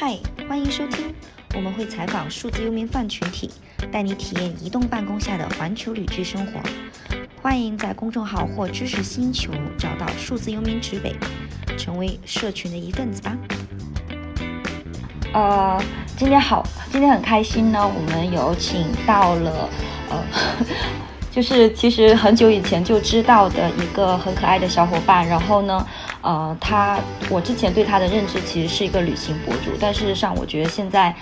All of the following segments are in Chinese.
嗨，欢迎收听，我们会采访数字游民饭群体，带你体验移动办公下的环球旅居生活。欢迎在公众号或知识星球找到数字游民指北，成为社群的一份子吧。呃，今天好，今天很开心呢，我们有请到了呃。就是其实很久以前就知道的一个很可爱的小伙伴，然后呢，呃，他我之前对他的认知其实是一个旅行博主，但事实上我觉得现在，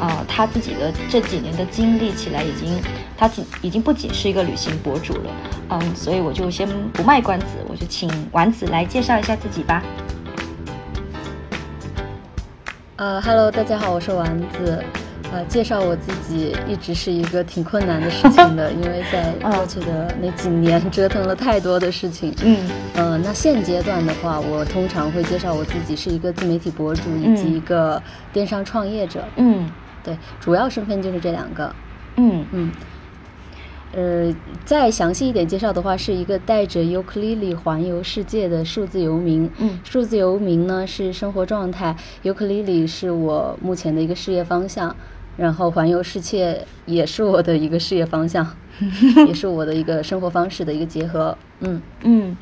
呃，他自己的这几年的经历起来已经，他仅已经不仅是一个旅行博主了，嗯，所以我就先不卖关子，我就请丸子来介绍一下自己吧。呃哈喽大家好，我是丸子。呃，介绍我自己一直是一个挺困难的事情的，因为在过去的那几年折腾了太多的事情。嗯，呃，那现阶段的话，我通常会介绍我自己是一个自媒体博主以及一个电商创业者。嗯，对，主要身份就是这两个。嗯嗯。呃，再详细一点介绍的话，是一个带着尤克里里环游世界的数字游民。嗯，数字游民呢是生活状态，尤克里里是我目前的一个事业方向。然后环游世界也是我的一个事业方向，也是我的一个生活方式的一个结合。嗯嗯，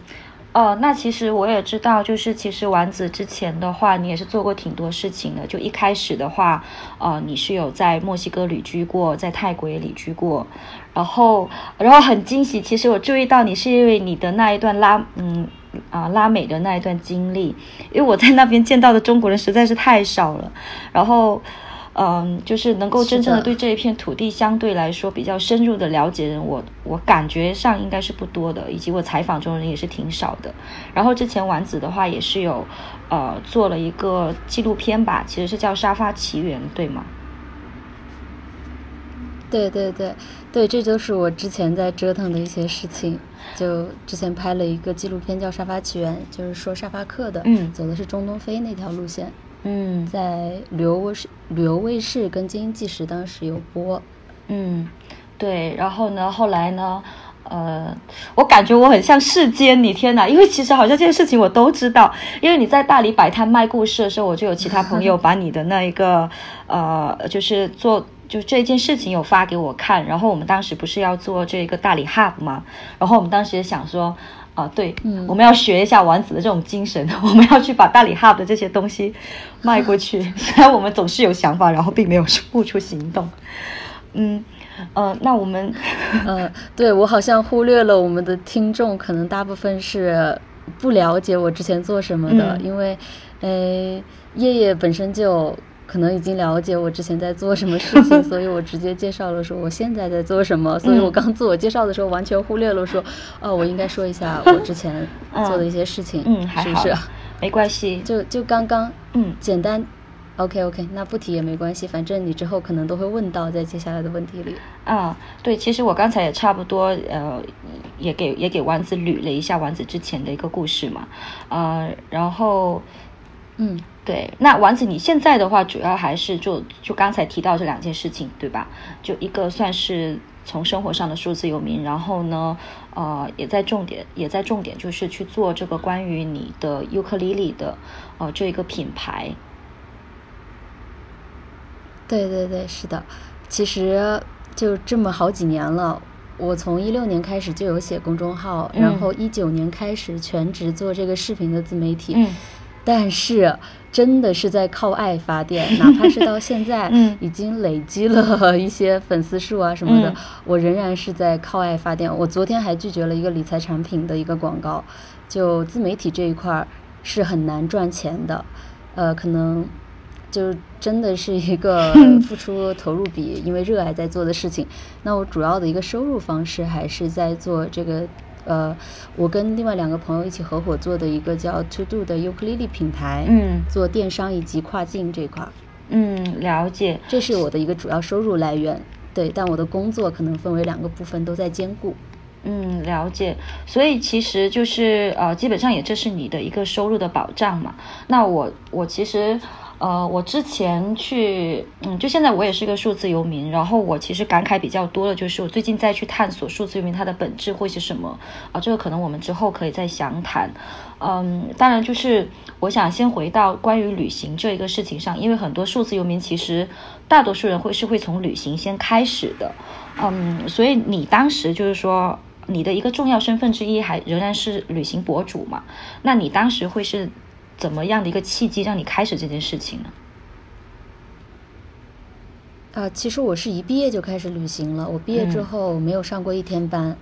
哦，那其实我也知道，就是其实丸子之前的话，你也是做过挺多事情的。就一开始的话，呃，你是有在墨西哥旅居过，在泰国也旅居过。然后，然后很惊喜，其实我注意到你是因为你的那一段拉，嗯啊拉美的那一段经历，因为我在那边见到的中国人实在是太少了。然后。嗯，就是能够真正的对这一片土地相对来说比较深入的了解人，我我感觉上应该是不多的，以及我采访中的人也是挺少的。然后之前丸子的话也是有，呃，做了一个纪录片吧，其实是叫《沙发奇缘》，对吗？对对对对，这就是我之前在折腾的一些事情。就之前拍了一个纪录片叫《沙发奇缘》，就是说沙发客的，嗯，走的是中东非那条路线。嗯，在旅游卫视、旅游卫视跟经济时当时有播，嗯，对，然后呢，后来呢，呃，我感觉我很像世间，你天哪！因为其实好像这件事情我都知道，因为你在大理摆摊卖故事的时候，我就有其他朋友 把你的那一个，呃，就是做就这件事情有发给我看，然后我们当时不是要做这个大理 hub 嘛？然后我们当时也想说。啊，对，我们要学一下丸子的这种精神，我们要去把大理 hub 的这些东西卖过去。虽然我们总是有想法，然后并没有付出行动。嗯，呃，那我们，呃，对我好像忽略了我们的听众，可能大部分是不了解我之前做什么的，因为，呃，叶叶本身就。可能已经了解我之前在做什么事情，所以我直接介绍了说我现在在做什么。所以我刚自我介绍的时候完全忽略了说，哦，我应该说一下我之前做的一些事情，嗯，是不是？没关系，就就刚刚，嗯，简单，OK OK，那不提也没关系，反正你之后可能都会问到在接下来的问题里。啊，对，其实我刚才也差不多，呃，也给也给丸子捋了一下丸子之前的一个故事嘛，呃，然后，嗯。对，那丸子，你现在的话主要还是就就刚才提到这两件事情，对吧？就一个算是从生活上的数字游民，然后呢，呃，也在重点也在重点就是去做这个关于你的尤克里里的呃这个品牌。对对对，是的，其实就这么好几年了，我从一六年开始就有写公众号，然后一九年开始全职做这个视频的自媒体。嗯。但是，真的是在靠爱发电，哪怕是到现在，已经累积了一些粉丝数啊什么的，我仍然是在靠爱发电。我昨天还拒绝了一个理财产品的一个广告，就自媒体这一块儿是很难赚钱的，呃，可能就真的是一个 付出投入比因为热爱在做的事情。那我主要的一个收入方式还是在做这个。呃，我跟另外两个朋友一起合伙做的一个叫 To Do 的尤克里里品牌，嗯，做电商以及跨境这块儿，嗯，了解，这是我的一个主要收入来源，对，但我的工作可能分为两个部分，都在兼顾，嗯，了解，所以其实就是呃，基本上也这是你的一个收入的保障嘛。那我我其实呃，我之前去，嗯，就现在我也是个数字游民，然后我其实感慨比较多的就是我最近在去探索数字游民它的本质会是什么啊，这个可能我们之后可以再详谈。嗯，当然就是我想先回到关于旅行这一个事情上，因为很多数字游民其实大多数人会是会从旅行先开始的，嗯，所以你当时就是说你的一个重要身份之一还仍然是旅行博主嘛？那你当时会是怎么样的一个契机让你开始这件事情呢？啊，其实我是一毕业就开始旅行了，我毕业之后没有上过一天班。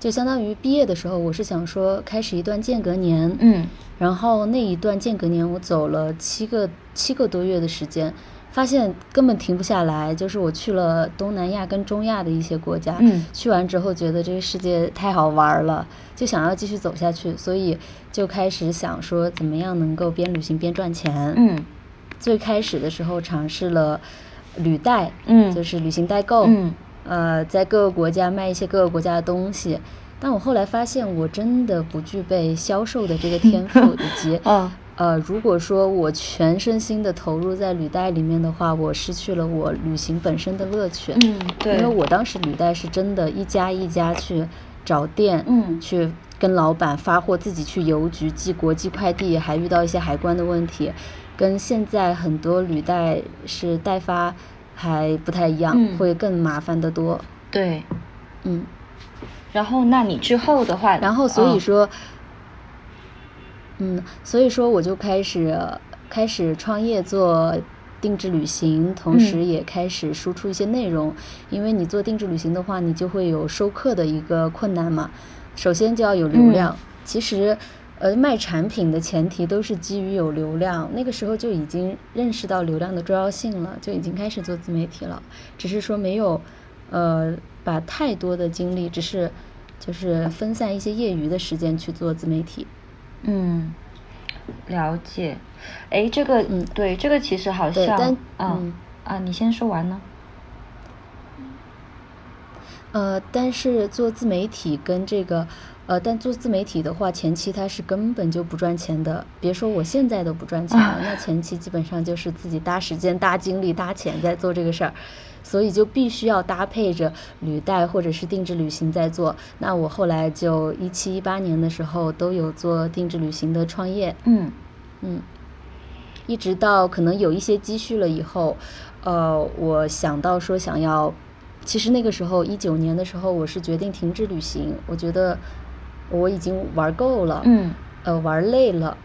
就相当于毕业的时候，我是想说开始一段间隔年，嗯，然后那一段间隔年我走了七个七个多月的时间，发现根本停不下来。就是我去了东南亚跟中亚的一些国家，嗯，去完之后觉得这个世界太好玩了，就想要继续走下去，所以就开始想说怎么样能够边旅行边赚钱，嗯，最开始的时候尝试了旅代，嗯，就是旅行代购，嗯。呃，在各个国家卖一些各个国家的东西，但我后来发现我真的不具备销售的这个天赋，以及呃，如果说我全身心的投入在履带里面的话，我失去了我旅行本身的乐趣。嗯，对，因为我当时履带是真的一家一家去找店，嗯，去跟老板发货，自己去邮局寄国际快递，还遇到一些海关的问题，跟现在很多履带是代发。还不太一样，会更麻烦的多。对，嗯。然后，那你之后的话，然后所以说，嗯，所以说我就开始开始创业做定制旅行，同时也开始输出一些内容。因为你做定制旅行的话，你就会有收客的一个困难嘛。首先就要有流量。其实。呃，卖产品的前提都是基于有流量，那个时候就已经认识到流量的重要性了，就已经开始做自媒体了，只是说没有，呃，把太多的精力，只是就是分散一些业余的时间去做自媒体。嗯，了解。哎，这个，嗯，对，这个其实好像，嗯啊，你先说完呢。呃，但是做自媒体跟这个。呃，但做自媒体的话，前期它是根本就不赚钱的。别说我现在都不赚钱了，那前期基本上就是自己搭时间、搭精力、搭钱在做这个事儿，所以就必须要搭配着履带或者是定制旅行在做。那我后来就一七一八年的时候都有做定制旅行的创业，嗯嗯，一直到可能有一些积蓄了以后，呃，我想到说想要，其实那个时候一九年的时候，我是决定停止旅行，我觉得。我已经玩够了，嗯，呃，玩累了，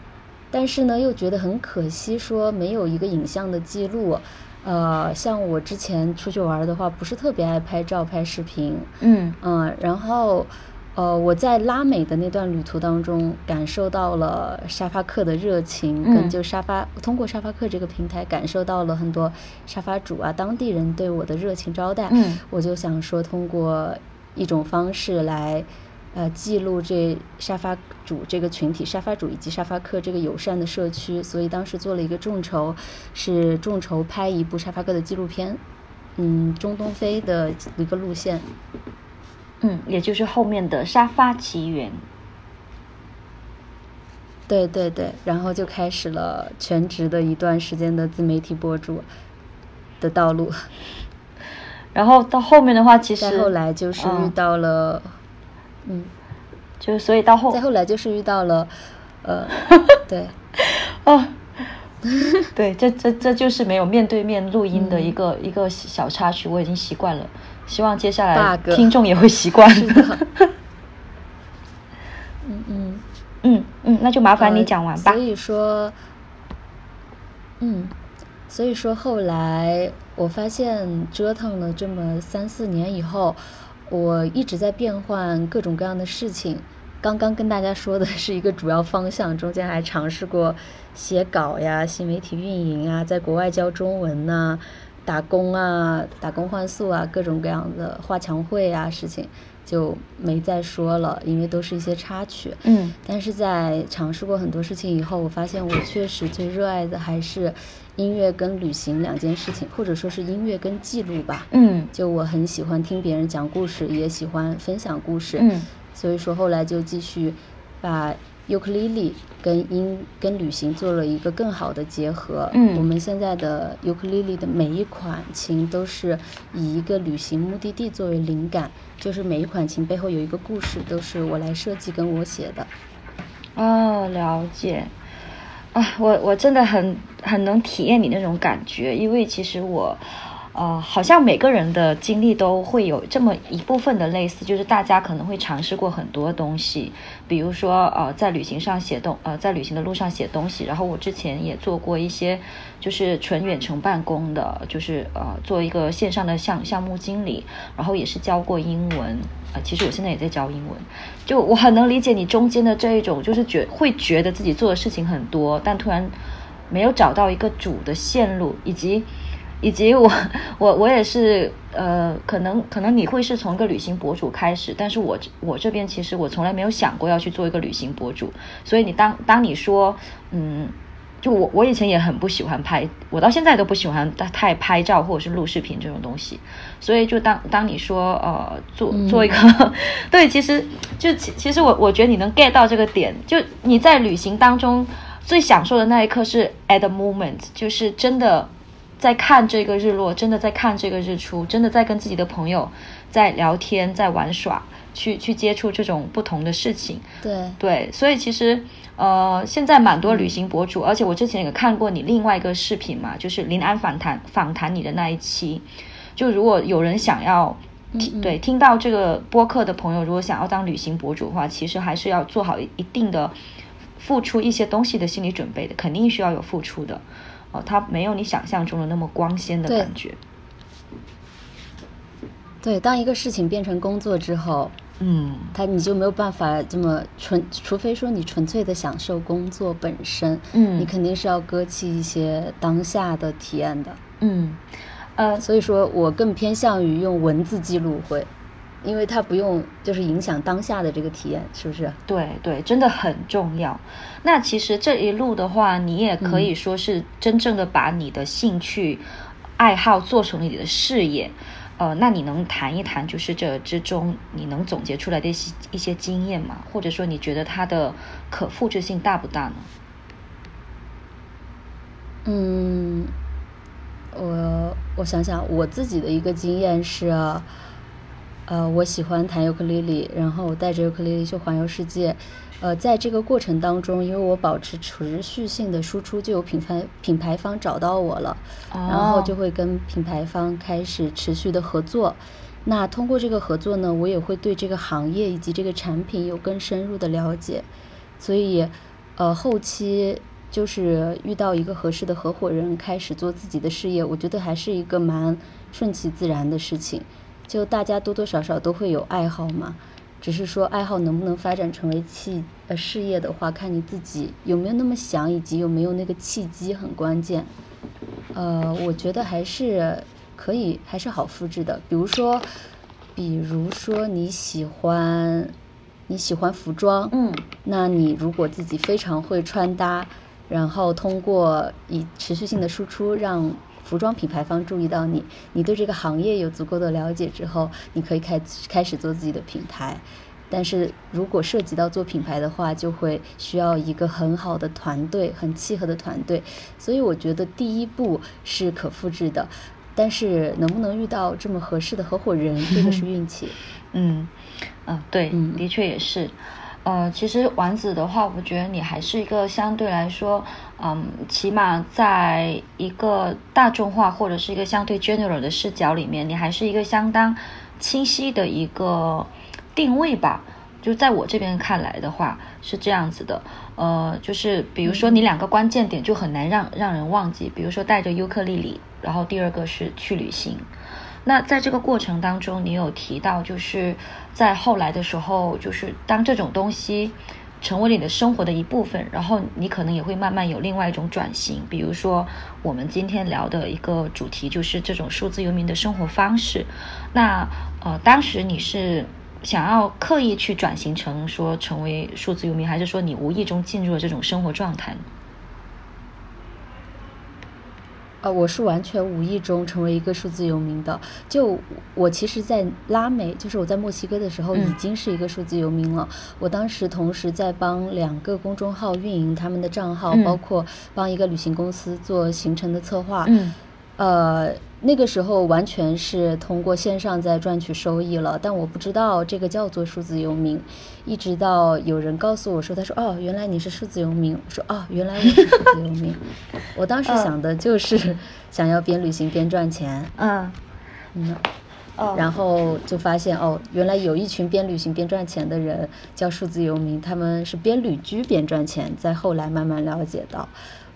但是呢，又觉得很可惜，说没有一个影像的记录，呃，像我之前出去玩的话，不是特别爱拍照、拍视频，嗯嗯，然后，呃，我在拉美的那段旅途当中，感受到了沙发客的热情，跟就沙发通过沙发客这个平台，感受到了很多沙发主啊、当地人对我的热情招待，嗯，我就想说，通过一种方式来。呃，记录这沙发主这个群体，沙发主以及沙发客这个友善的社区，所以当时做了一个众筹，是众筹拍一部沙发客的纪录片，嗯，中东非的一个路线，嗯，也就是后面的沙发奇缘，对对对，然后就开始了全职的一段时间的自媒体博主的道路，然后到后面的话，其实再后来就是遇到了。嗯，就所以到后再后来就是遇到了，呃，对，哦，对，这这这就是没有面对面录音的一个一个小插曲，我已经习惯了，希望接下来听众也会习惯。嗯 嗯。嗯嗯，那就麻烦你讲完吧。所以说，嗯，所以说后来我发现折腾了这么三四年以后。我一直在变换各种各样的事情，刚刚跟大家说的是一个主要方向，中间还尝试过写稿呀、新媒体运营啊，在国外教中文呐、打工啊、打工换宿啊，各种各样的画墙绘啊事情就没再说了，因为都是一些插曲。嗯。但是在尝试过很多事情以后，我发现我确实最热爱的还是。音乐跟旅行两件事情，或者说是音乐跟记录吧。嗯，就我很喜欢听别人讲故事，也喜欢分享故事。嗯，所以说后来就继续把尤克里里跟音跟旅行做了一个更好的结合。嗯，我们现在的尤克里里的每一款琴都是以一个旅行目的地作为灵感，就是每一款琴背后有一个故事，都是我来设计跟我写的。哦，了解。啊，我我真的很很能体验你那种感觉，因为其实我。呃，好像每个人的经历都会有这么一部分的类似，就是大家可能会尝试过很多东西，比如说呃，在旅行上写东呃，在旅行的路上写东西。然后我之前也做过一些，就是纯远程办公的，就是呃，做一个线上的项项目经理，然后也是教过英文啊。其实我现在也在教英文，就我很能理解你中间的这一种，就是觉会觉得自己做的事情很多，但突然没有找到一个主的线路，以及。以及我我我也是呃，可能可能你会是从一个旅行博主开始，但是我我这边其实我从来没有想过要去做一个旅行博主，所以你当当你说嗯，就我我以前也很不喜欢拍，我到现在都不喜欢太拍照或者是录视频这种东西，所以就当当你说呃做做一个 对，其实就其其实我我觉得你能 get 到这个点，就你在旅行当中最享受的那一刻是 at the moment，就是真的。在看这个日落，真的在看这个日出，真的在跟自己的朋友在聊天，在玩耍，去去接触这种不同的事情。对对，所以其实呃，现在蛮多旅行博主，而且我之前也看过你另外一个视频嘛，就是临安访谈访谈你的那一期。就如果有人想要听对听到这个播客的朋友，如果想要当旅行博主的话，其实还是要做好一定的付出一些东西的心理准备的，肯定需要有付出的。哦，它没有你想象中的那么光鲜的感觉。对，当一个事情变成工作之后，嗯，它你就没有办法这么纯，除非说你纯粹的享受工作本身，嗯，你肯定是要搁弃一些当下的体验的，嗯，呃，所以说我更偏向于用文字记录会。因为它不用，就是影响当下的这个体验，是不是？对对，真的很重要。那其实这一路的话，你也可以说是真正的把你的兴趣爱好做成了你的事业。呃，那你能谈一谈，就是这之中你能总结出来的一些一些经验吗？或者说，你觉得它的可复制性大不大呢？嗯，我我想想，我自己的一个经验是。呃，我喜欢弹尤克里里，然后我带着尤克里里去环游世界。呃，在这个过程当中，因为我保持持续性的输出，就有品牌品牌方找到我了，然后就会跟品牌方开始持续的合作。那通过这个合作呢，我也会对这个行业以及这个产品有更深入的了解。所以，呃，后期就是遇到一个合适的合伙人，开始做自己的事业，我觉得还是一个蛮顺其自然的事情。就大家多多少少都会有爱好嘛，只是说爱好能不能发展成为契呃事业的话，看你自己有没有那么想，以及有没有那个契机很关键。呃，我觉得还是可以，还是好复制的。比如说，比如说你喜欢你喜欢服装，嗯，那你如果自己非常会穿搭，然后通过以持续性的输出让。服装品牌方注意到你，你对这个行业有足够的了解之后，你可以开开始做自己的品牌。但是如果涉及到做品牌的话，就会需要一个很好的团队，很契合的团队。所以我觉得第一步是可复制的，但是能不能遇到这么合适的合伙人，这个是运气。嗯，啊，对，嗯的确也是。呃，其实丸子的话，我觉得你还是一个相对来说，嗯，起码在一个大众化或者是一个相对 general 的视角里面，你还是一个相当清晰的一个定位吧。就在我这边看来的话，是这样子的。呃，就是比如说你两个关键点就很难让让人忘记，比如说带着尤克里里，然后第二个是去旅行。那在这个过程当中，你有提到，就是在后来的时候，就是当这种东西成为你的生活的一部分，然后你可能也会慢慢有另外一种转型。比如说，我们今天聊的一个主题就是这种数字游民的生活方式。那呃，当时你是想要刻意去转型成说成为数字游民，还是说你无意中进入了这种生活状态？呃，我是完全无意中成为一个数字游民的。就我其实，在拉美，就是我在墨西哥的时候，已经是一个数字游民了。我当时同时在帮两个公众号运营他们的账号，包括帮一个旅行公司做行程的策划。嗯。呃，那个时候完全是通过线上在赚取收益了，但我不知道这个叫做数字游民。一直到有人告诉我说：“他说哦，原来你是数字游民。”我说：“哦，原来我是数字游民。”我当时想的就是 想要边旅行边赚钱。嗯嗯，然后就发现哦，原来有一群边旅行边赚钱的人叫数字游民，他们是边旅居边赚钱。在后来慢慢了解到。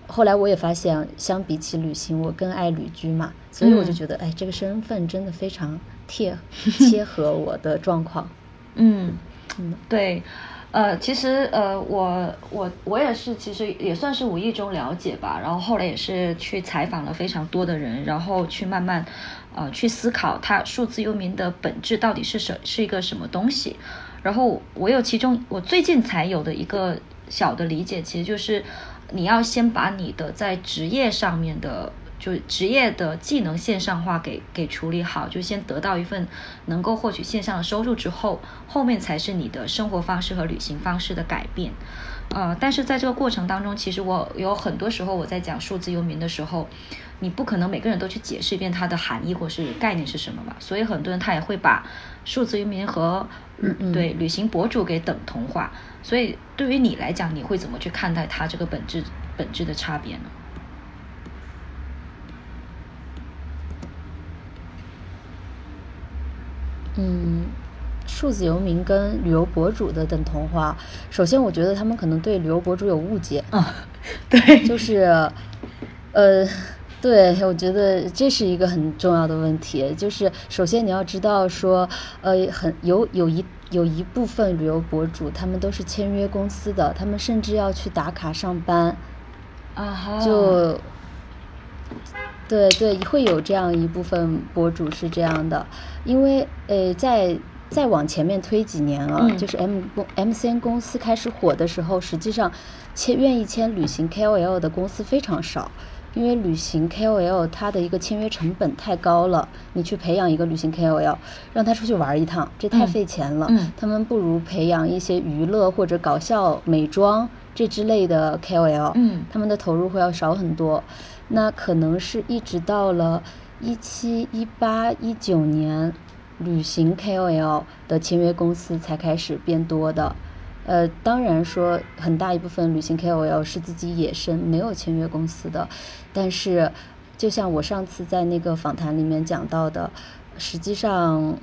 后来我也发现，相比起旅行，我更爱旅居嘛，所以我就觉得，哎，这个身份真的非常贴 切合我的状况。嗯嗯，对，呃，其实呃，我我我也是，其实也算是无意中了解吧，然后后来也是去采访了非常多的人，然后去慢慢呃去思考，它数字游民的本质到底是什是一个什么东西。然后我有其中我最近才有的一个小的理解，其实就是。你要先把你的在职业上面的，就职业的技能线上化给给处理好，就先得到一份能够获取线上的收入之后，后面才是你的生活方式和旅行方式的改变。呃，但是在这个过程当中，其实我有很多时候我在讲数字游民的时候，你不可能每个人都去解释一遍它的含义或是概念是什么嘛，所以很多人他也会把数字游民和嗯对旅行博主给等同化。所以对于你来讲，你会怎么去看待它这个本质本质的差别呢？嗯。数字游民跟旅游博主的等同化，首先我觉得他们可能对旅游博主有误解啊，对，就是，呃，对，我觉得这是一个很重要的问题，就是首先你要知道说，呃，很有有一有一部分旅游博主，他们都是签约公司的，他们甚至要去打卡上班，啊哈。就，对对，会有这样一部分博主是这样的，因为呃在。再往前面推几年啊，就是 M 公 MCN 公司开始火的时候，实际上签愿意签旅行 KOL 的公司非常少，因为旅行 KOL 它的一个签约成本太高了，你去培养一个旅行 KOL，让他出去玩一趟，这太费钱了。他们不如培养一些娱乐或者搞笑、美妆这之类的 KOL，他们的投入会要少很多。那可能是一直到了一七、一八、一九年。旅行 KOL 的签约公司才开始变多的，呃，当然说很大一部分旅行 KOL 是自己野生没有签约公司的，但是就像我上次在那个访谈里面讲到的，实际上，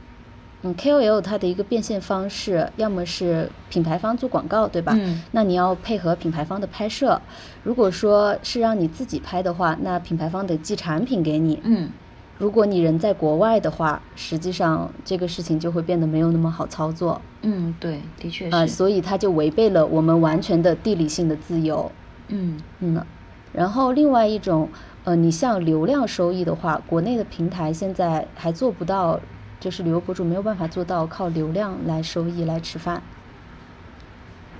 嗯，KOL 它的一个变现方式，要么是品牌方做广告，对吧？嗯。那你要配合品牌方的拍摄，如果说是让你自己拍的话，那品牌方得寄产品给你。嗯。如果你人在国外的话，实际上这个事情就会变得没有那么好操作。嗯，对，的确是。啊，所以它就违背了我们完全的地理性的自由。嗯嗯。然后另外一种，呃，你像流量收益的话，国内的平台现在还做不到，就是旅游博主没有办法做到靠流量来收益来吃饭。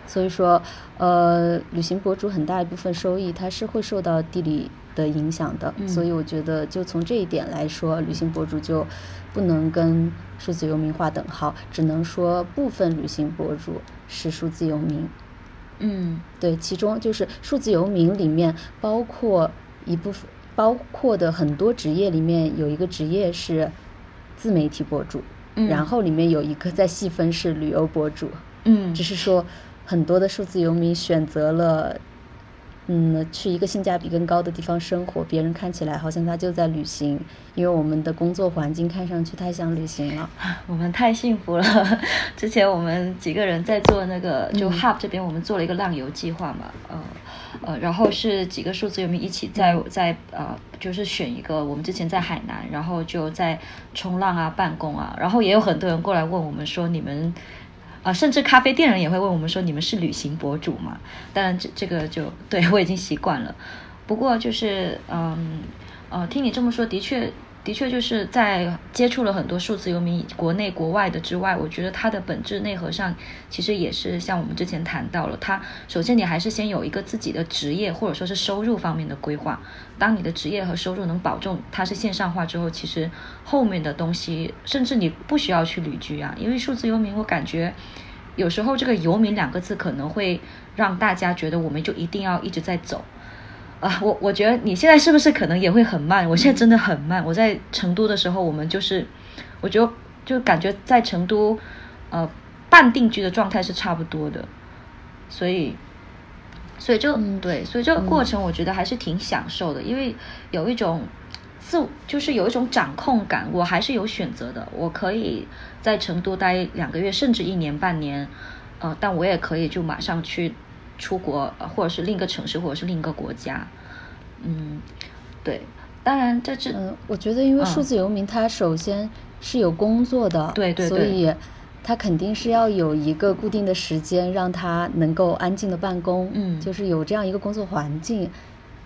所以说，呃，旅行博主很大一部分收益，它是会受到地理。的影响的，所以我觉得就从这一点来说，旅行博主就不能跟数字游民划等号，只能说部分旅行博主是数字游民。嗯，对，其中就是数字游民里面包括一部分，包括的很多职业里面有一个职业是自媒体博主，然后里面有一个在细分是旅游博主。嗯，只是说很多的数字游民选择了。嗯，去一个性价比更高的地方生活，别人看起来好像他就在旅行，因为我们的工作环境看上去太像旅行了。我们太幸福了。之前我们几个人在做那个，就 Hub 这边，我们做了一个浪游计划嘛，呃呃，然后是几个数字游民一起在在呃，就是选一个，我们之前在海南，然后就在冲浪啊、办公啊，然后也有很多人过来问我们说你们。啊，甚至咖啡店人也会问我们说：“你们是旅行博主吗？”当然，这这个就对我已经习惯了。不过就是，嗯，呃，听你这么说，的确，的确就是在接触了很多数字游民，国内国外的之外，我觉得它的本质内核上，其实也是像我们之前谈到了，它首先你还是先有一个自己的职业或者说是收入方面的规划。当你的职业和收入能保证它是线上化之后，其实后面的东西，甚至你不需要去旅居啊，因为数字游民，我感觉有时候这个游民两个字可能会让大家觉得我们就一定要一直在走。啊，我我觉得你现在是不是可能也会很慢？我现在真的很慢。我在成都的时候，我们就是，我觉得就感觉在成都，呃，半定居的状态是差不多的，所以，所以就嗯对，所以这个过程我觉得还是挺享受的，因为有一种自，就是有一种掌控感。我还是有选择的，我可以在成都待两个月，甚至一年半年，呃，但我也可以就马上去。出国，或者是另一个城市，或者是另一个国家，嗯，对，当然在这，嗯，我觉得因为数字游民他首先是有工作的，对对，所以他肯定是要有一个固定的时间让他能够安静的办公，嗯，就是有这样一个工作环境，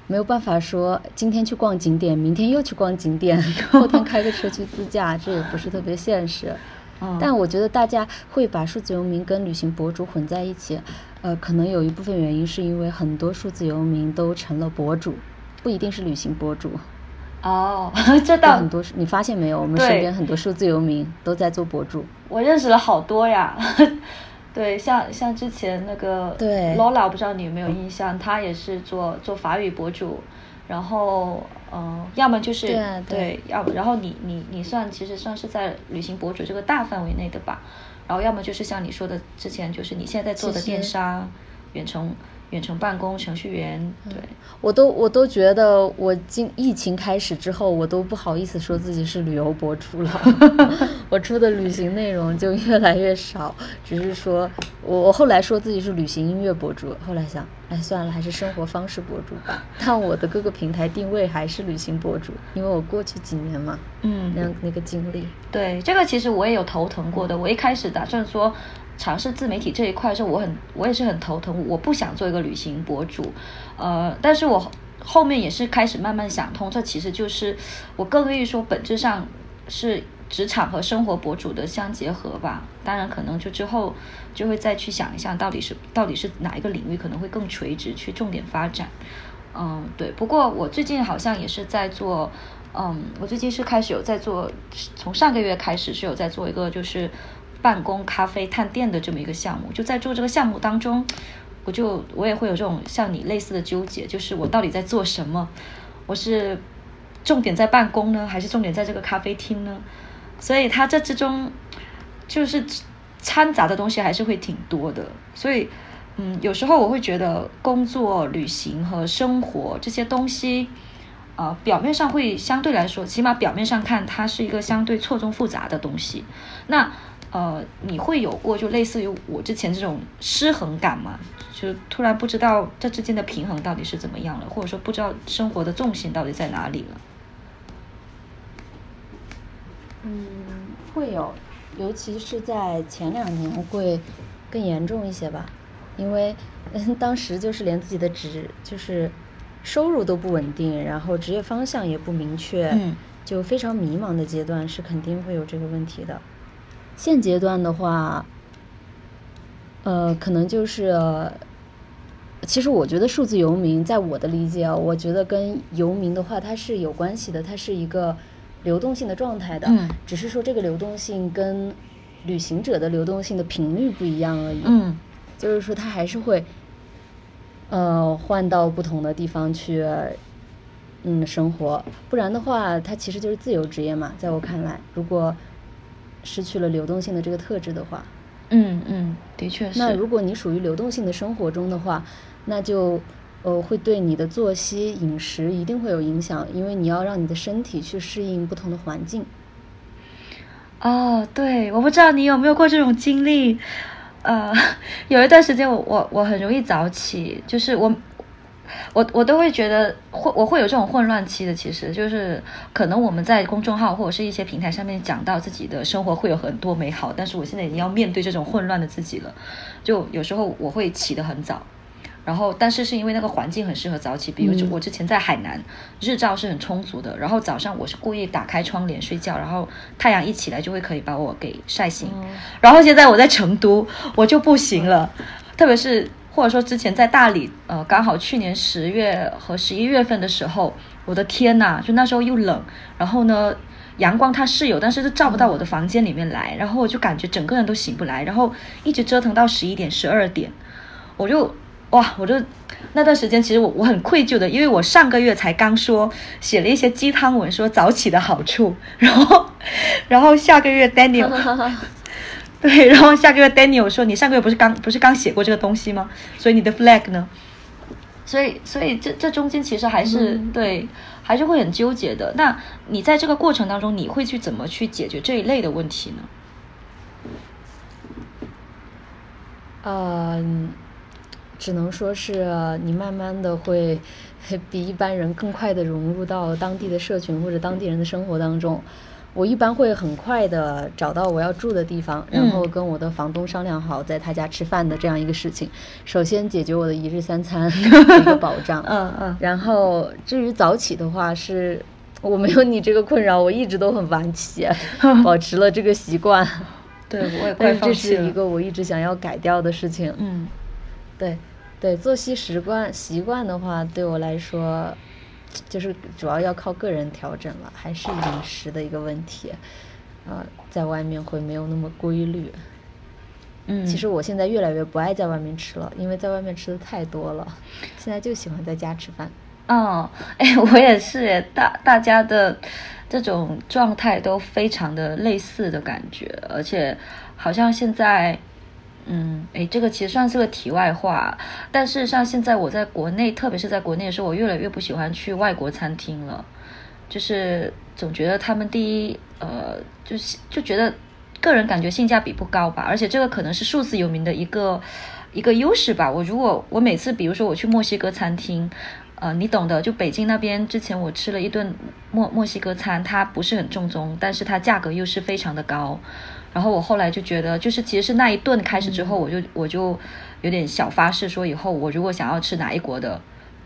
没有办法说今天去逛景点，明天又去逛景点，后天开个车去自驾，这也不是特别现实。但我觉得大家会把数字游民跟旅行博主混在一起，呃，可能有一部分原因是因为很多数字游民都成了博主，不一定是旅行博主。哦，这倒很多，你发现没有？我们身边很多数字游民都在做博主。我认识了好多呀，对，像像之前那个对 Lola，不知道你有没有印象？他也是做做法语博主。然后，嗯，要么就是对，要然后你你你算其实算是在旅行博主这个大范围内的吧，然后要么就是像你说的之前就是你现在在做的电商，远程。远程办公程序员，对我都我都觉得，我经疫情开始之后，我都不好意思说自己是旅游博主了。我出的旅行内容就越来越少，只是说我我后来说自己是旅行音乐博主，后来想，哎算了，还是生活方式博主吧。但我的各个平台定位还是旅行博主，因为我过去几年嘛，嗯，那那个经历。对，这个其实我也有头疼过的。我一开始打算说。尝试自媒体这一块的时候，我很我也是很头疼，我不想做一个旅行博主，呃，但是我后面也是开始慢慢想通，这其实就是我更愿意说本质上是职场和生活博主的相结合吧。当然，可能就之后就会再去想一下，到底是到底是哪一个领域可能会更垂直去重点发展。嗯，对。不过我最近好像也是在做，嗯，我最近是开始有在做，从上个月开始是有在做一个就是。办公咖啡探店的这么一个项目，就在做这个项目当中，我就我也会有这种像你类似的纠结，就是我到底在做什么？我是重点在办公呢，还是重点在这个咖啡厅呢？所以它这之中就是掺杂的东西还是会挺多的。所以，嗯，有时候我会觉得工作、旅行和生活这些东西，呃，表面上会相对来说，起码表面上看，它是一个相对错综复杂的东西。那呃，你会有过就类似于我之前这种失衡感吗？就突然不知道这之间的平衡到底是怎么样了，或者说不知道生活的重心到底在哪里了？嗯，会有，尤其是在前两年会更严重一些吧，因为当时就是连自己的职就是收入都不稳定，然后职业方向也不明确，就非常迷茫的阶段，是肯定会有这个问题的。现阶段的话，呃，可能就是，其实我觉得数字游民，在我的理解啊，我觉得跟游民的话，它是有关系的，它是一个流动性的状态的，只是说这个流动性跟旅行者的流动性的频率不一样而已。嗯，就是说他还是会，呃，换到不同的地方去，嗯，生活，不然的话，他其实就是自由职业嘛，在我看来，如果。失去了流动性的这个特质的话，嗯嗯，的确是。那如果你属于流动性的生活中的话，那就呃会对你的作息、饮食一定会有影响，因为你要让你的身体去适应不同的环境。哦，对，我不知道你有没有过这种经历，呃，有一段时间我我我很容易早起，就是我。我我都会觉得会我会有这种混乱期的，其实就是可能我们在公众号或者是一些平台上面讲到自己的生活会有很多美好，但是我现在已经要面对这种混乱的自己了。就有时候我会起得很早，然后，但是是因为那个环境很适合早起，比如我之前在海南，日照是很充足的，然后早上我是故意打开窗帘睡觉，然后太阳一起来就会可以把我给晒醒。然后现在我在成都，我就不行了，特别是或者说之前在大理，呃，刚好去年十月和十一月份的时候，我的天呐，就那时候又冷，然后呢，阳光它是有，但是就照不到我的房间里面来，然后我就感觉整个人都醒不来，然后一直折腾到十一点、十二点，我就。哇，我就那段时间其实我我很愧疚的，因为我上个月才刚说写了一些鸡汤文，说早起的好处，然后然后下个月 Daniel 对，然后下个月 Daniel 说你上个月不是刚不是刚写过这个东西吗？所以你的 flag 呢？所以所以这这中间其实还是对，还是会很纠结的。那你在这个过程当中，你会去怎么去解决这一类的问题呢？嗯。只能说是你慢慢的会比一般人更快的融入到当地的社群或者当地人的生活当中。我一般会很快的找到我要住的地方，然后跟我的房东商量好在他家吃饭的这样一个事情。首先解决我的一日三餐一个保障。嗯嗯。然后至于早起的话，是我没有你这个困扰，我一直都很晚起，保持了这个习惯。对，我也快放弃了。这是一个我一直想要改掉的事情。嗯。对，对，作息习惯习惯的话，对我来说，就是主要要靠个人调整了，还是饮食的一个问题，啊，在外面会没有那么规律。嗯，其实我现在越来越不爱在外面吃了，因为在外面吃的太多了，现在就喜欢在家吃饭。哦，哎，我也是，大大家的这种状态都非常的类似的感觉，而且好像现在。嗯，哎，这个其实算是个题外话，但是像现在我在国内，特别是在国内的时候，我越来越不喜欢去外国餐厅了，就是总觉得他们第一，呃，就是就觉得个人感觉性价比不高吧，而且这个可能是数字游民的一个一个优势吧。我如果我每次，比如说我去墨西哥餐厅，呃，你懂的，就北京那边之前我吃了一顿墨墨西哥餐，它不是很正宗，但是它价格又是非常的高。然后我后来就觉得，就是其实是那一顿开始之后，我就我就有点小发誓，说以后我如果想要吃哪一国的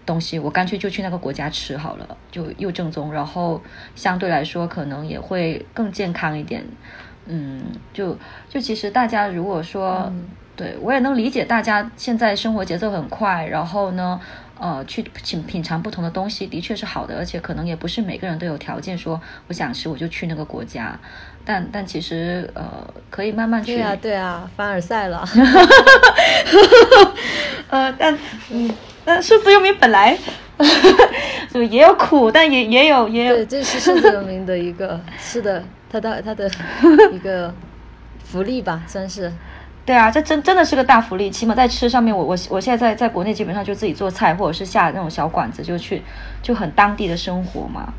东西，我干脆就去那个国家吃好了，就又正宗，然后相对来说可能也会更健康一点。嗯，就就其实大家如果说，对我也能理解，大家现在生活节奏很快，然后呢。呃，去品品尝不同的东西的确是好的，而且可能也不是每个人都有条件说我想吃我就去那个国家，但但其实呃可以慢慢去。对啊对啊，凡尔赛了。呃，但嗯，但数字游民本来就也有苦，但也也有也有。对，这是数字游民的一个，是的，他的他的一个福利吧，算是。对啊，这真真的是个大福利。起码在吃上面，我我我现在在在国内基本上就自己做菜，或者是下那种小馆子，就去就很当地的生活嘛。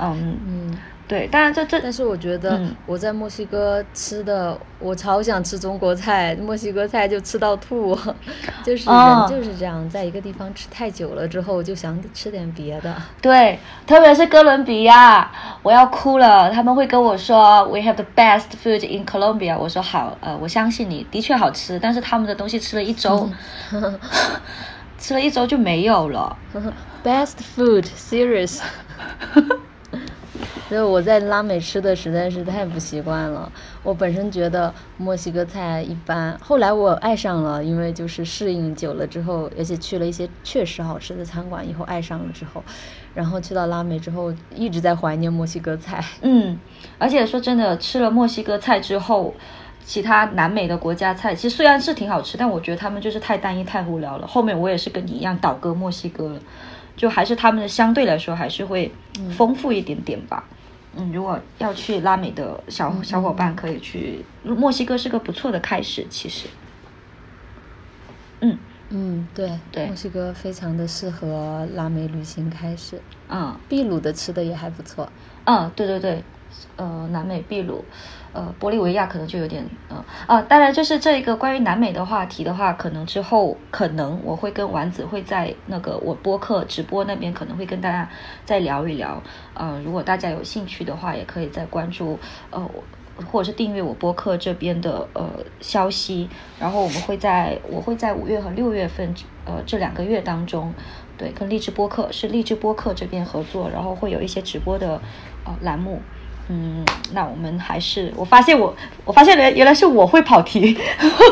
嗯嗯。对，当然这这，但是我觉得我在墨西哥吃的，我超想吃中国菜，墨西哥菜就吃到吐，就是人就是这样，在一个地方吃太久了之后，就想吃点别的。对，特别是哥伦比亚，我要哭了。他们会跟我说，We have the best food in Colombia。我说好，呃，我相信你的确好吃，但是他们的东西吃了一周，吃了一周就没有了。Best food, serious。就我在拉美吃的实在是太不习惯了。我本身觉得墨西哥菜一般，后来我爱上了，因为就是适应久了之后，而且去了一些确实好吃的餐馆以后爱上了之后，然后去到拉美之后一直在怀念墨西哥菜。嗯，而且说真的，吃了墨西哥菜之后，其他南美的国家菜其实虽然是挺好吃，但我觉得他们就是太单一、太无聊了。后面我也是跟你一样倒戈墨西哥了，就还是他们的相对来说还是会丰富一点点吧。嗯，如果要去拉美的小小伙伴可以去墨西哥，是个不错的开始。其实，嗯嗯，对对，墨西哥非常的适合拉美旅行开始。嗯，秘鲁的吃的也还不错。嗯，对对对，呃，南美秘鲁。呃，玻利维亚可能就有点，呃啊，当然就是这一个关于南美的话题的话，可能之后可能我会跟丸子会在那个我播客直播那边可能会跟大家再聊一聊，呃，如果大家有兴趣的话，也可以再关注，呃，或者是订阅我播客这边的呃消息，然后我们会在我会在五月和六月份呃这两个月当中，对，跟励志播客是励志播客这边合作，然后会有一些直播的呃栏目。嗯，那我们还是我发现我我发现原原来是我会跑题，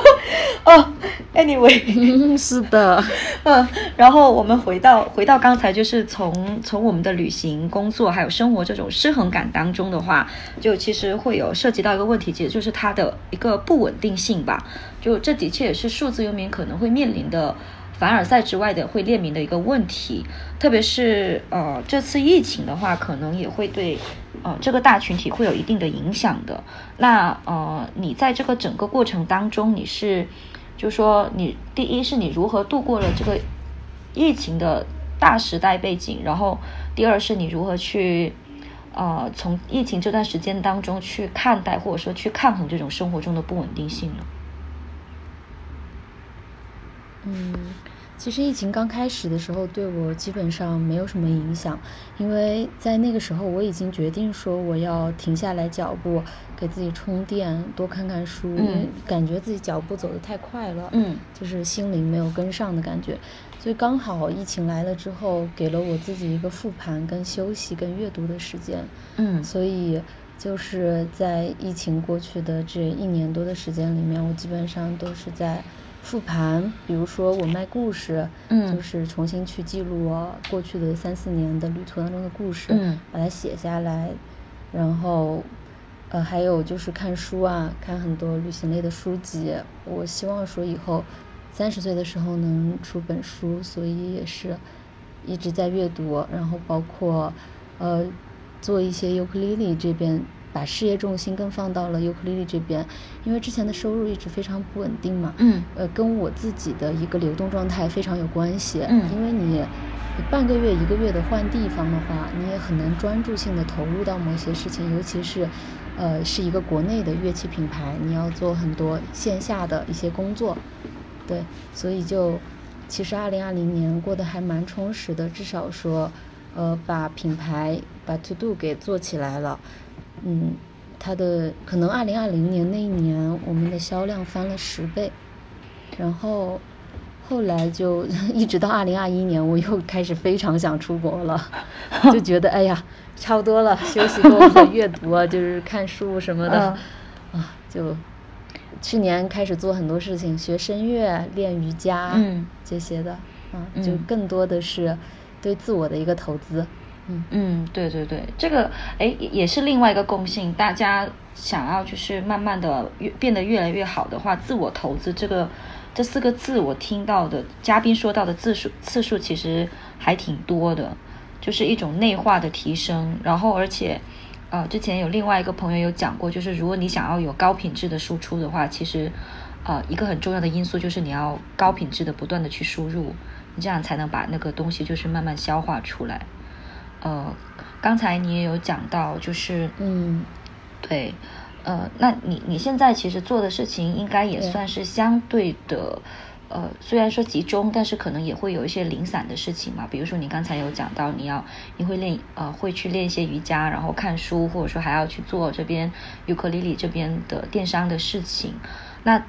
哦，anyway，是的，嗯，然后我们回到回到刚才，就是从从我们的旅行、工作还有生活这种失衡感当中的话，就其实会有涉及到一个问题，其实就是它的一个不稳定性吧。就这的确也是数字游民可能会面临的。凡尔赛之外的会列明的一个问题，特别是呃这次疫情的话，可能也会对呃这个大群体会有一定的影响的。那呃你在这个整个过程当中，你是就说你第一是你如何度过了这个疫情的大时代背景，然后第二是你如何去呃从疫情这段时间当中去看待或者说去抗衡这种生活中的不稳定性呢？嗯，其实疫情刚开始的时候，对我基本上没有什么影响，因为在那个时候我已经决定说我要停下来脚步，给自己充电，多看看书，因为感觉自己脚步走得太快了，嗯，就是心灵没有跟上的感觉，所以刚好疫情来了之后，给了我自己一个复盘、跟休息、跟阅读的时间，嗯，所以就是在疫情过去的这一年多的时间里面，我基本上都是在。复盘，比如说我卖故事，嗯，就是重新去记录我过去的三四年的旅途当中的故事，嗯，把它写下来，然后，呃，还有就是看书啊，看很多旅行类的书籍。我希望说以后三十岁的时候能出本书，所以也是一直在阅读，然后包括呃做一些尤克里里这边。把事业重心更放到了尤克里里这边，因为之前的收入一直非常不稳定嘛。嗯。呃，跟我自己的一个流动状态非常有关系。嗯。因为你半个月、一个月的换地方的话，你也很难专注性的投入到某些事情，尤其是，呃，是一个国内的乐器品牌，你要做很多线下的一些工作。对。所以就，其实二零二零年过得还蛮充实的，至少说，呃，把品牌把 To Do 给做起来了。嗯，它的可能二零二零年那一年，我们的销量翻了十倍，然后后来就一直到二零二一年，我又开始非常想出国了，就觉得哎呀，差不多了，休息够了，阅读啊，就是看书什么的，啊，就去年开始做很多事情，学声乐、练瑜伽这些的，啊，就更多的是对自我的一个投资。嗯嗯，对对对，这个哎也是另外一个共性，大家想要就是慢慢的越变得越来越好的话，自我投资这个这四个字，我听到的嘉宾说到的字数次数其实还挺多的，就是一种内化的提升。然后而且，呃，之前有另外一个朋友有讲过，就是如果你想要有高品质的输出的话，其实呃一个很重要的因素就是你要高品质的不断的去输入，你这样才能把那个东西就是慢慢消化出来。呃，刚才你也有讲到，就是嗯，对，呃，那你你现在其实做的事情应该也算是相对的，呃，虽然说集中，但是可能也会有一些零散的事情嘛。比如说你刚才有讲到，你要你会练呃会去练一些瑜伽，然后看书，或者说还要去做这边尤克里里这边的电商的事情。那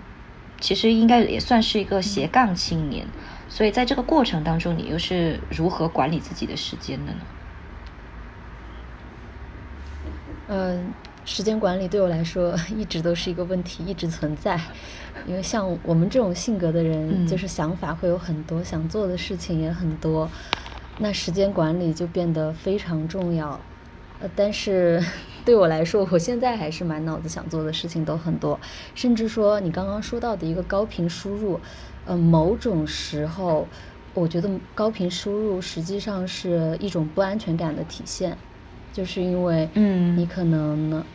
其实应该也算是一个斜杠青年，所以在这个过程当中，你又是如何管理自己的时间的呢？嗯，时间管理对我来说一直都是一个问题，一直存在。因为像我们这种性格的人，就是想法会有很多，想做的事情也很多，那时间管理就变得非常重要。呃，但是 对我来说，我现在还是满脑子想做的事情都很多，甚至说你刚刚说到的一个高频输入，呃，某种时候，我觉得高频输入实际上是一种不安全感的体现。就是因为，嗯，你可能呢，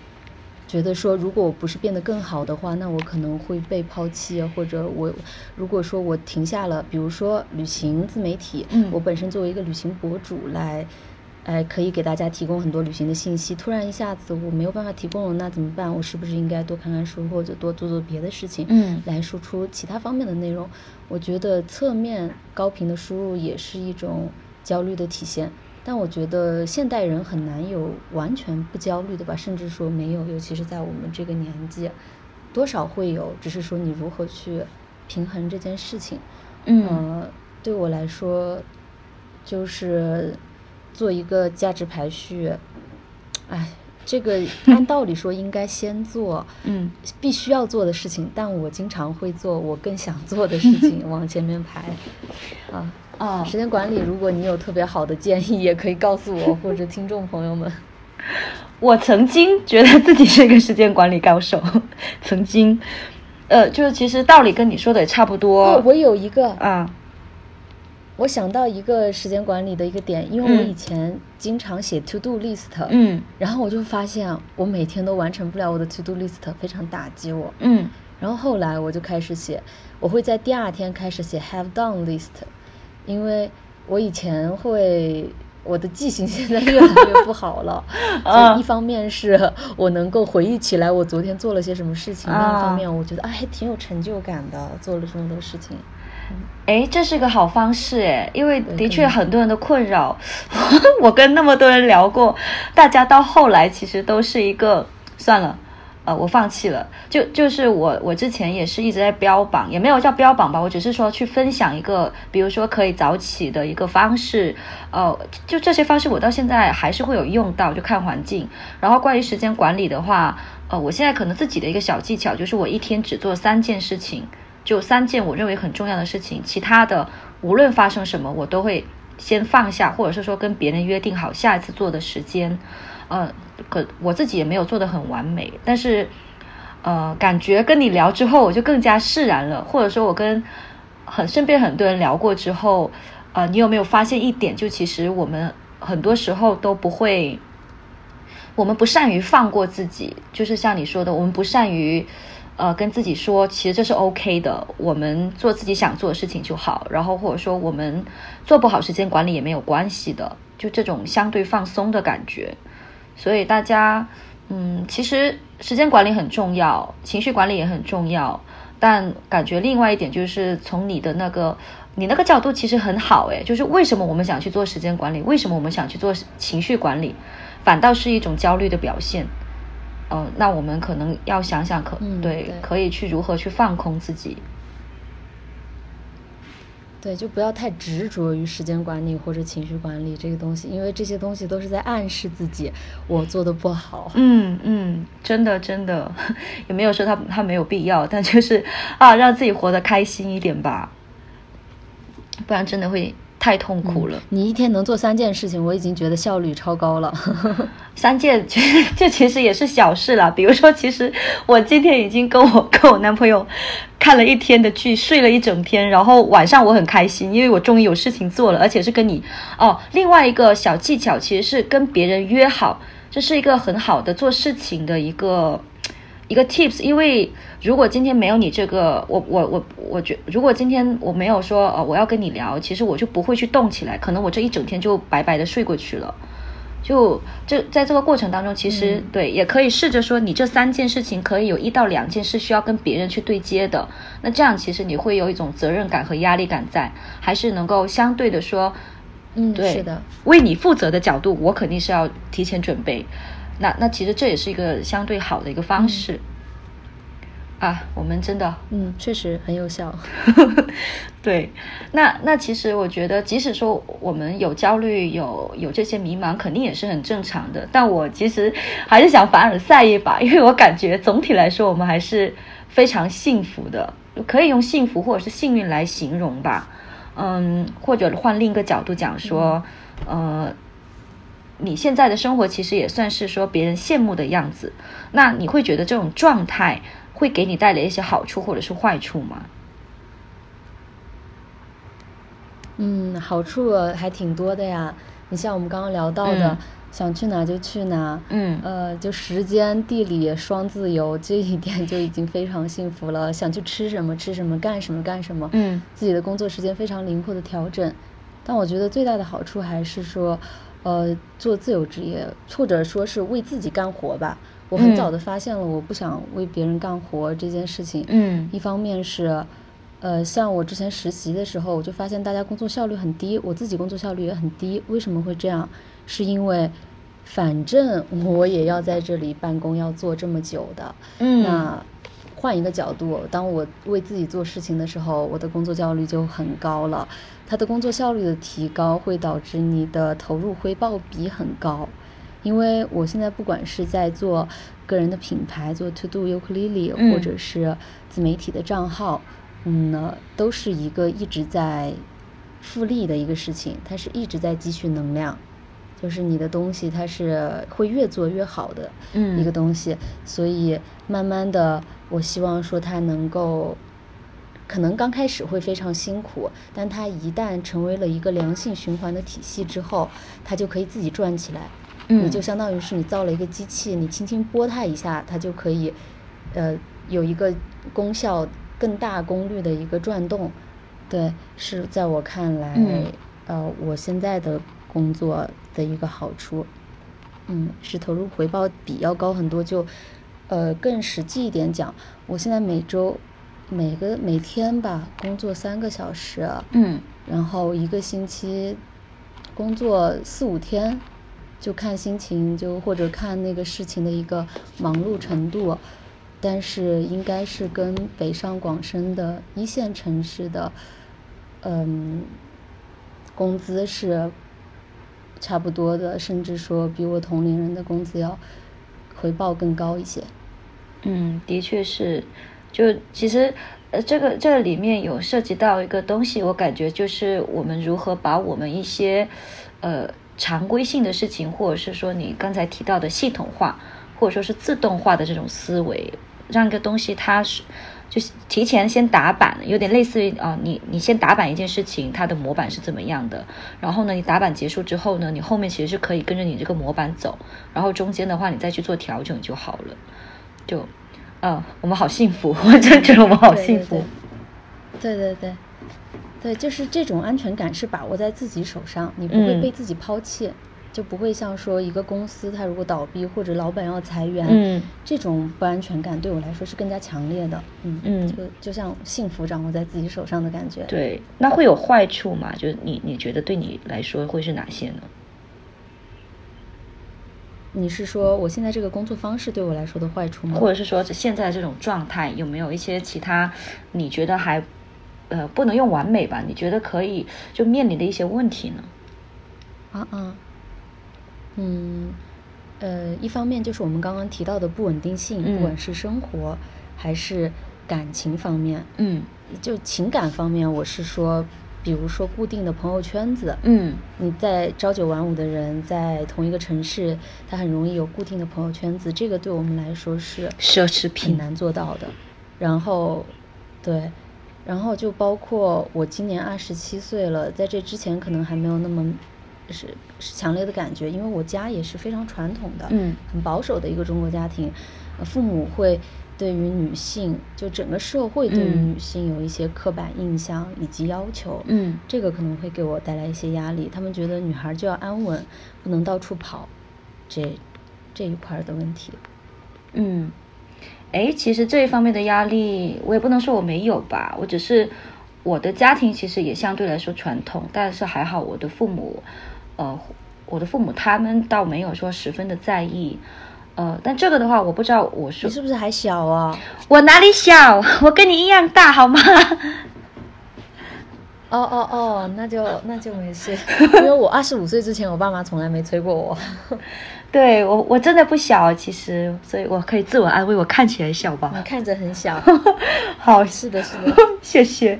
觉得说，如果我不是变得更好的话，那我可能会被抛弃，或者我如果说我停下了，比如说旅行自媒体，嗯，我本身作为一个旅行博主来，哎，可以给大家提供很多旅行的信息，突然一下子我没有办法提供了，那怎么办？我是不是应该多看看书，或者多做做别的事情，嗯，来输出其他方面的内容？我觉得侧面高频的输入也是一种焦虑的体现。但我觉得现代人很难有完全不焦虑的吧，甚至说没有，尤其是在我们这个年纪，多少会有，只是说你如何去平衡这件事情。嗯，对我来说，就是做一个价值排序，哎。这个 按道理说应该先做，嗯，必须要做的事情，但我经常会做我更想做的事情，往前面排。啊啊！时间管理，如果你有特别好的建议，也可以告诉我 或者听众朋友们。我曾经觉得自己是一个时间管理高手，曾经，呃，就是其实道理跟你说的也差不多。我有一个啊。我想到一个时间管理的一个点，因为我以前经常写 to do list，嗯，然后我就发现我每天都完成不了我的 to do list，非常打击我，嗯，然后后来我就开始写，我会在第二天开始写 have done list，因为我以前会我的记性现在越来越不好了，所以一方面是我能够回忆起来我昨天做了些什么事情，另一方面我觉得啊还挺有成就感的，做了这么多事情。哎，这是个好方式哎，因为的确很多人的困扰，我跟那么多人聊过，大家到后来其实都是一个算了，呃，我放弃了。就就是我我之前也是一直在标榜，也没有叫标榜吧，我只是说去分享一个，比如说可以早起的一个方式，呃，就这些方式我到现在还是会有用到，就看环境。然后关于时间管理的话，呃，我现在可能自己的一个小技巧就是我一天只做三件事情。就三件我认为很重要的事情，其他的无论发生什么，我都会先放下，或者是说跟别人约定好下一次做的时间。呃，可我自己也没有做的很完美，但是呃，感觉跟你聊之后，我就更加释然了。或者说我跟很身边很多人聊过之后，呃，你有没有发现一点？就其实我们很多时候都不会，我们不善于放过自己，就是像你说的，我们不善于。呃，跟自己说，其实这是 OK 的，我们做自己想做的事情就好。然后或者说，我们做不好时间管理也没有关系的，就这种相对放松的感觉。所以大家，嗯，其实时间管理很重要，情绪管理也很重要。但感觉另外一点就是，从你的那个你那个角度其实很好，诶，就是为什么我们想去做时间管理？为什么我们想去做情绪管理？反倒是一种焦虑的表现。嗯，那我们可能要想想，可对，可以去如何去放空自己。对，就不要太执着于时间管理或者情绪管理这个东西，因为这些东西都是在暗示自己我做的不好。嗯嗯，真的真的，也没有说他他没有必要，但就是啊，让自己活得开心一点吧，不然真的会。太痛苦了！你一天能做三件事情，我已经觉得效率超高了。三件，其 实这其实也是小事了。比如说，其实我今天已经跟我跟我男朋友看了一天的剧，睡了一整天，然后晚上我很开心，因为我终于有事情做了，而且是跟你哦。另外一个小技巧，其实是跟别人约好，这是一个很好的做事情的一个。一个 tips，因为如果今天没有你这个，我我我我觉，如果今天我没有说呃我要跟你聊，其实我就不会去动起来，可能我这一整天就白白的睡过去了。就这在这个过程当中，其实对也可以试着说，你这三件事情可以有一到两件是需要跟别人去对接的，那这样其实你会有一种责任感和压力感在，还是能够相对的说，嗯，对，是的，为你负责的角度，我肯定是要提前准备。那那其实这也是一个相对好的一个方式啊，我们真的嗯，确实很有效。对，那那其实我觉得，即使说我们有焦虑、有有这些迷茫，肯定也是很正常的。但我其实还是想凡尔赛一把，因为我感觉总体来说，我们还是非常幸福的，可以用幸福或者是幸运来形容吧。嗯，或者换另一个角度讲说，呃。你现在的生活其实也算是说别人羡慕的样子，那你会觉得这种状态会给你带来一些好处或者是坏处吗？嗯，好处还挺多的呀。你像我们刚刚聊到的，想去哪就去哪，嗯，呃，就时间地理双自由，这一点就已经非常幸福了。想去吃什么吃什么，干什么干什么，嗯，自己的工作时间非常灵活的调整。但我觉得最大的好处还是说。呃，做自由职业，或者说是为自己干活吧。我很早的发现了，我不想为别人干活这件事情。嗯。一方面是，呃，像我之前实习的时候，我就发现大家工作效率很低，我自己工作效率也很低。为什么会这样？是因为反正我也要在这里办公，要做这么久的。嗯。那换一个角度，当我为自己做事情的时候，我的工作效率就很高了。他的工作效率的提高，会导致你的投入回报比很高。因为我现在不管是在做个人的品牌，做 To Do Ukulele，或者是自媒体的账号。嗯呢，都是一个一直在复利的一个事情，它是一直在积蓄能量，就是你的东西它是会越做越好的一个东西，所以慢慢的，我希望说它能够，可能刚开始会非常辛苦，但它一旦成为了一个良性循环的体系之后，它就可以自己转起来，你就相当于是你造了一个机器，你轻轻拨它一下，它就可以，呃，有一个功效。更大功率的一个转动，对，是在我看来，呃，我现在的工作的一个好处，嗯，是投入回报比要高很多。就，呃，更实际一点讲，我现在每周每个每天吧工作三个小时，嗯，然后一个星期工作四五天，就看心情，就或者看那个事情的一个忙碌程度。但是应该是跟北上广深的一线城市的，嗯，工资是差不多的，甚至说比我同龄人的工资要回报更高一些。嗯，的确是。就其实，呃，这个这里面有涉及到一个东西，我感觉就是我们如何把我们一些呃常规性的事情，或者是说你刚才提到的系统化，或者说是自动化的这种思维。让一个东西，它是就是提前先打板，有点类似于啊，你你先打板一件事情，它的模板是怎么样的，然后呢，你打板结束之后呢，你后面其实是可以跟着你这个模板走，然后中间的话你再去做调整就好了。就，嗯，我们好幸福，我 真觉得我们好幸福。对对，对，就是这种安全感是把握在自己手上，你不会被自己抛弃。就不会像说一个公司，它如果倒闭或者老板要裁员，嗯这种不安全感对我来说是更加强烈的。嗯嗯，就就像幸福掌握在自己手上的感觉。对，那会有坏处吗？就是你你觉得对你来说会是哪些呢？你是说我现在这个工作方式对我来说的坏处吗？或者是说现在这种状态有没有一些其他你觉得还呃不能用完美吧？你觉得可以就面临的一些问题呢？啊啊。嗯，呃，一方面就是我们刚刚提到的不稳定性，不管是生活还是感情方面，嗯，就情感方面，我是说，比如说固定的朋友圈子，嗯，你在朝九晚五的人在同一个城市，他很容易有固定的朋友圈子，这个对我们来说是奢侈品，很难做到的。然后，对，然后就包括我今年二十七岁了，在这之前可能还没有那么。是是强烈的感觉，因为我家也是非常传统的，嗯，很保守的一个中国家庭，父母会对于女性，就整个社会对于女性有一些刻板印象以及要求，嗯，这个可能会给我带来一些压力。他们觉得女孩就要安稳，不能到处跑，这这一块的问题。嗯，哎，其实这一方面的压力，我也不能说我没有吧，我只是我的家庭其实也相对来说传统，但是还好我的父母。呃，我的父母他们倒没有说十分的在意，呃，但这个的话，我不知道我是你是不是还小啊？我哪里小？我跟你一样大，好吗？哦哦哦，那就那就没事，因为我二十五岁之前，我爸妈从来没催过我。对我，我真的不小，其实，所以我可以自我安慰，我看起来小吧？你看着很小。好，是的，是的，谢谢。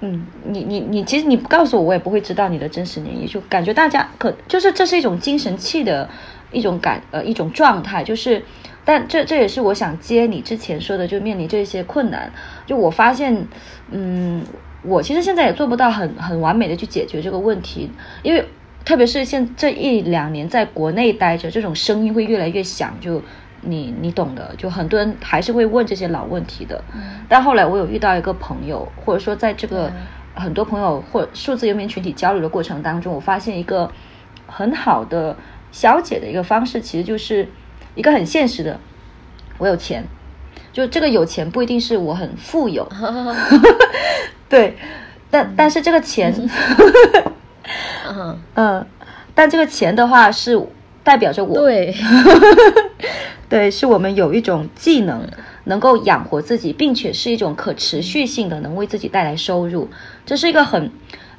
嗯，你你你，其实你不告诉我，我也不会知道你的真实年龄。就感觉大家可就是这是一种精神气的一种感呃一种状态，就是，但这这也是我想接你之前说的，就面临这些困难。就我发现，嗯，我其实现在也做不到很很完美的去解决这个问题，因为。特别是现这一两年在国内待着，这种声音会越来越响，就你你懂的，就很多人还是会问这些老问题的。但后来我有遇到一个朋友，或者说在这个很多朋友或数字游民群体交流的过程当中，我发现一个很好的消解的一个方式，其实就是一个很现实的，我有钱，就这个有钱不一定是我很富有。对，但但是这个钱，嗯嗯，但这个钱的话是代表着我，对，对，是我们有一种技能能够养活自己，并且是一种可持续性的，能为自己带来收入。这是一个很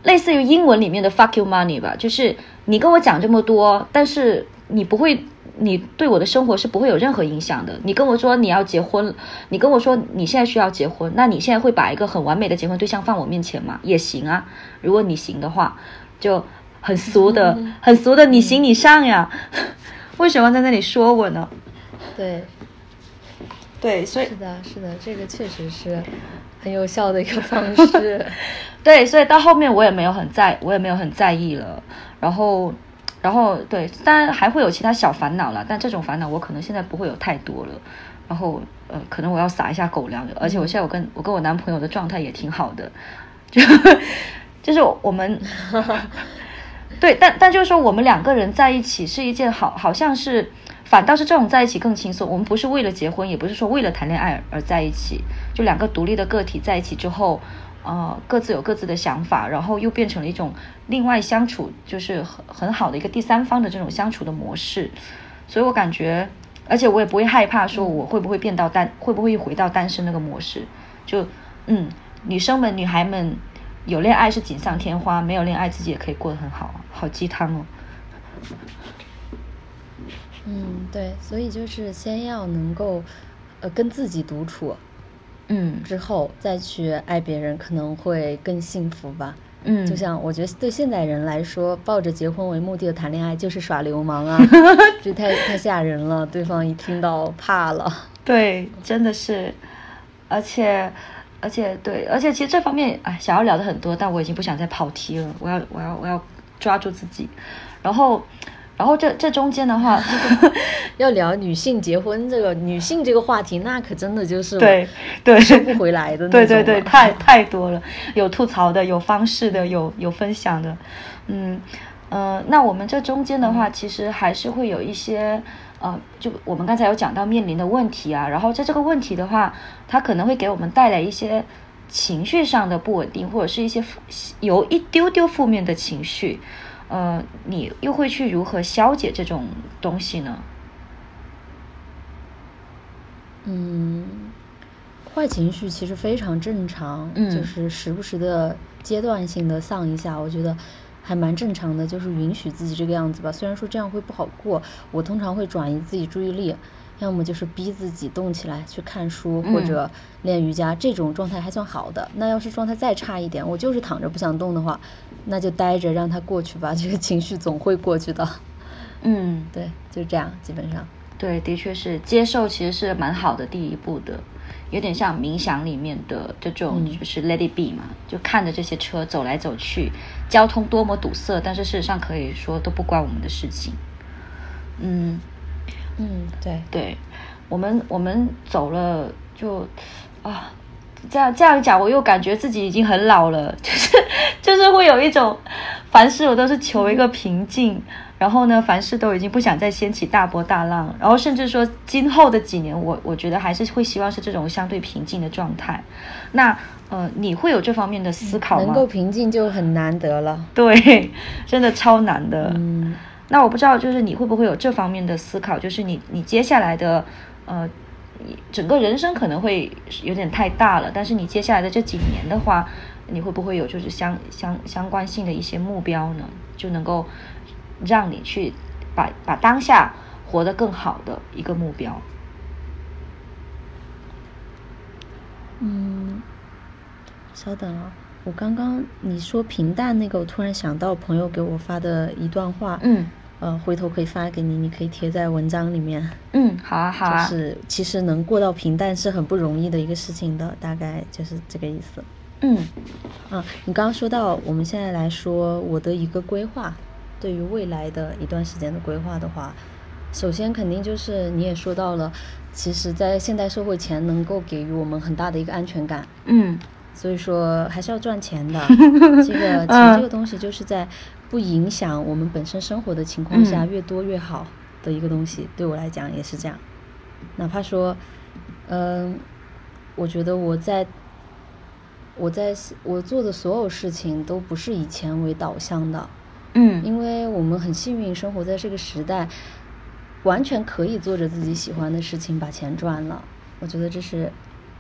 类似于英文里面的 “fuck you money” 吧，就是你跟我讲这么多，但是你不会。你对我的生活是不会有任何影响的。你跟我说你要结婚，你跟我说你现在需要结婚，那你现在会把一个很完美的结婚对象放我面前吗？也行啊，如果你行的话，就很俗的，很俗的，你行你上呀。为什么在那里说我呢？对，对，所以是的，是的，这个确实是很有效的一个方式。对，所以到后面我也没有很在，我也没有很在意了。然后。然后对，当然还会有其他小烦恼了，但这种烦恼我可能现在不会有太多了。然后呃，可能我要撒一下狗粮，而且我现在我跟我跟我男朋友的状态也挺好的，就就是我们对，但但就是说我们两个人在一起是一件好，好像是反倒是这种在一起更轻松。我们不是为了结婚，也不是说为了谈恋爱而在一起，就两个独立的个体在一起之后。呃，各自有各自的想法，然后又变成了一种另外相处，就是很很好的一个第三方的这种相处的模式。所以我感觉，而且我也不会害怕说我会不会变到单，会不会回到单身那个模式。就嗯，女生们、女孩们有恋爱是锦上添花，没有恋爱自己也可以过得很好，好鸡汤哦。嗯，对，所以就是先要能够呃跟自己独处。嗯，之后再去爱别人可能会更幸福吧。嗯，就像我觉得对现代人来说，抱着结婚为目的的谈恋爱就是耍流氓啊，这太太吓人了，对方一听到怕了。对，真的是，而且而且对，而且其实这方面哎，想要聊的很多，但我已经不想再跑题了，我要我要我要抓住自己，然后。然后这这中间的话，要聊女性结婚这个女性这个话题，那可真的就是对对。收不回来的那种对对对，太太多了，有吐槽的，有方式的，有有分享的，嗯嗯，那我们这中间的话，其实还是会有一些呃，就我们刚才有讲到面临的问题啊，然后在这个问题的话，它可能会给我们带来一些情绪上的不稳定，或者是一些有一丢丢负面的情绪。呃，你又会去如何消解这种东西呢？嗯，坏情绪其实非常正常，就是时不时的阶段性的丧一下，我觉得还蛮正常的，就是允许自己这个样子吧。虽然说这样会不好过，我通常会转移自己注意力。要么就是逼自己动起来去看书或者练瑜伽，这种状态还算好的。那要是状态再差一点，我就是躺着不想动的话，那就待着让它过去吧。这个情绪总会过去的。嗯，对，就这样，基本上。对，的确是接受，其实是蛮好的第一步的，有点像冥想里面的这种，就是 Let it be 嘛，就看着这些车走来走去，交通多么堵塞，但是事实上可以说都不关我们的事情。嗯。嗯，对对，我们我们走了就啊，这样这样讲，我又感觉自己已经很老了，就是 就是会有一种凡事我都是求一个平静，然后呢，凡事都已经不想再掀起大波大浪，然后甚至说今后的几年，我我觉得还是会希望是这种相对平静的状态。那呃，你会有这方面的思考吗？能够平静就很难得了，对，真的超难的。嗯。那我不知道，就是你会不会有这方面的思考？就是你你接下来的，呃，整个人生可能会有点太大了，但是你接下来的这几年的话，你会不会有就是相相相关性的一些目标呢？就能够让你去把把当下活得更好的一个目标。嗯，稍等啊。我刚刚你说平淡那个，我突然想到朋友给我发的一段话，嗯，呃，回头可以发给你，你可以贴在文章里面。嗯，好啊，好啊。就是其实能过到平淡是很不容易的一个事情的，大概就是这个意思。嗯，啊，你刚刚说到我们现在来说我的一个规划，对于未来的一段时间的规划的话，首先肯定就是你也说到了，其实，在现代社会，钱能够给予我们很大的一个安全感。嗯。所以说还是要赚钱的，这个钱这个东西就是在不影响我们本身生活的情况下，越多越好的一个东西。对我来讲也是这样，哪怕说，嗯，我觉得我在我在我做的所有事情都不是以钱为导向的，嗯，因为我们很幸运生活在这个时代，完全可以做着自己喜欢的事情把钱赚了。我觉得这是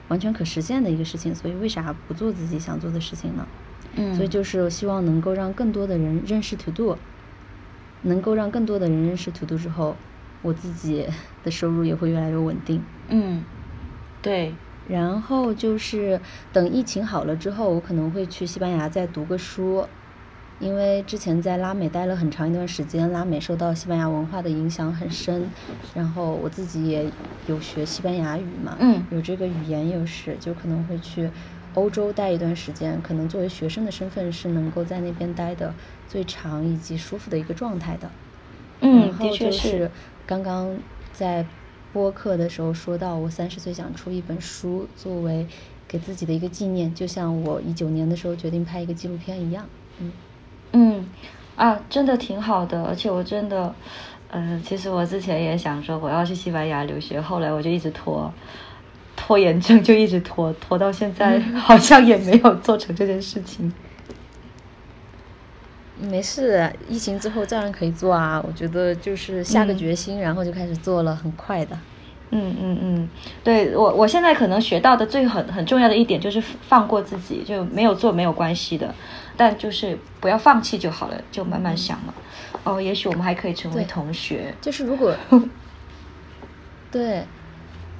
完全可实现的一个事情，所以为啥不做自己想做的事情呢？嗯，所以就是希望能够让更多的人认识 To Do，能够让更多的人认识 To Do 之后，我自己的收入也会越来越稳定。嗯，对。然后就是等疫情好了之后，我可能会去西班牙再读个书，因为之前在拉美待了很长一段时间，拉美受到西班牙文化的影响很深。然后我自己也有学西班牙语嘛，嗯，有这个语言优势，就可能会去欧洲待一段时间。可能作为学生的身份是能够在那边待的最长以及舒服的一个状态的。嗯，的确是。刚刚在。播客的时候说到，我三十岁想出一本书，作为给自己的一个纪念，就像我一九年的时候决定拍一个纪录片一样。嗯嗯啊，真的挺好的，而且我真的，嗯，其实我之前也想说我要去西班牙留学，后来我就一直拖，拖延症就一直拖，拖到现在 好像也没有做成这件事情。没事，疫情之后照样可以做啊。我觉得就是下个决心，然后就开始做了，很快的。嗯嗯嗯，对我我现在可能学到的最很很重要的一点就是放过自己，就没有做没有关系的，但就是不要放弃就好了，就慢慢想嘛。哦，也许我们还可以成为同学。就是如果，对，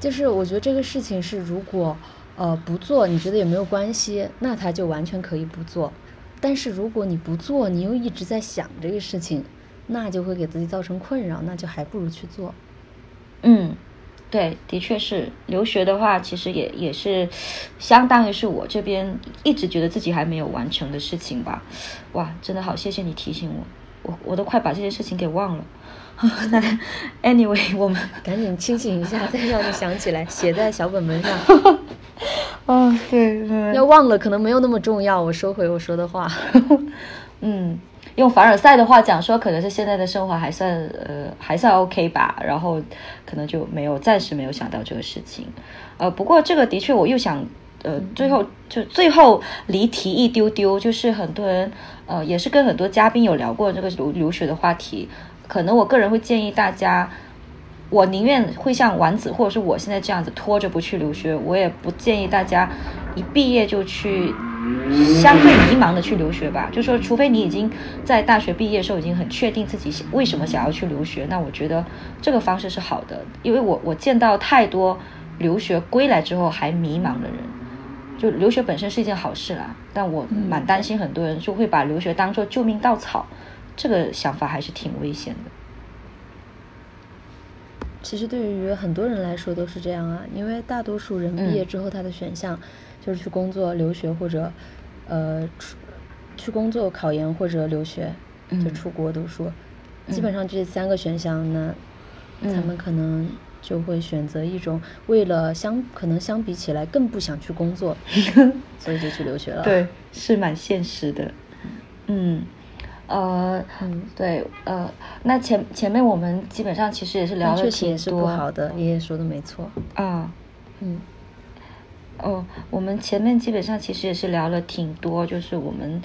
就是我觉得这个事情是如果呃不做，你觉得也没有关系，那他就完全可以不做。但是如果你不做，你又一直在想这个事情，那就会给自己造成困扰，那就还不如去做。嗯，对，的确是留学的话，其实也也是相当于是我这边一直觉得自己还没有完成的事情吧。哇，真的好，谢谢你提醒我，我我都快把这件事情给忘了。那 anyway，我们 赶紧清醒一下，再让你想起来，写在小本本上。嗯，对，要忘了可能没有那么重要。我收回我说的话。嗯，用凡尔赛的话讲说，可能是现在的生活还算呃还算 OK 吧，然后可能就没有暂时没有想到这个事情。呃，不过这个的确我又想呃最后就最后离题一丢丢，就是很多人呃也是跟很多嘉宾有聊过这个留留学的话题，可能我个人会建议大家。我宁愿会像丸子或者是我现在这样子拖着不去留学，我也不建议大家一毕业就去相对迷茫的去留学吧。就说除非你已经在大学毕业的时候已经很确定自己为什么想要去留学，那我觉得这个方式是好的。因为我我见到太多留学归来之后还迷茫的人，就留学本身是一件好事啦，但我蛮担心很多人就会把留学当做救命稻草，这个想法还是挺危险的。其实对于很多人来说都是这样啊，因为大多数人毕业之后，他的选项就是去工作、留学或者呃出去工作、考研或者留学，就出国读书。基本上这三个选项呢，他们可能就会选择一种为了相可能相比起来更不想去工作，所以就去留学了。对，是蛮现实的。嗯。呃，嗯，对，呃，那前前面我们基本上其实也是聊了挺多，是不好的，爷爷说的没错。啊，嗯，哦，我们前面基本上其实也是聊了挺多，就是我们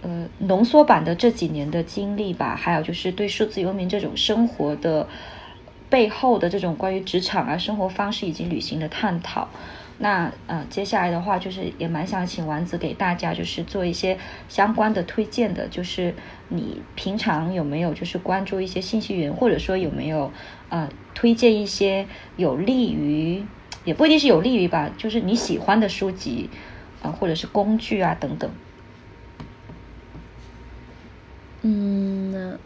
呃浓缩版的这几年的经历吧，还有就是对数字游民这种生活的背后的这种关于职场啊、生活方式以及旅行的探讨。那呃，接下来的话就是也蛮想请丸子给大家就是做一些相关的推荐的，就是你平常有没有就是关注一些信息源，或者说有没有呃推荐一些有利于，也不一定是有利于吧，就是你喜欢的书籍啊，或者是工具啊等等。嗯，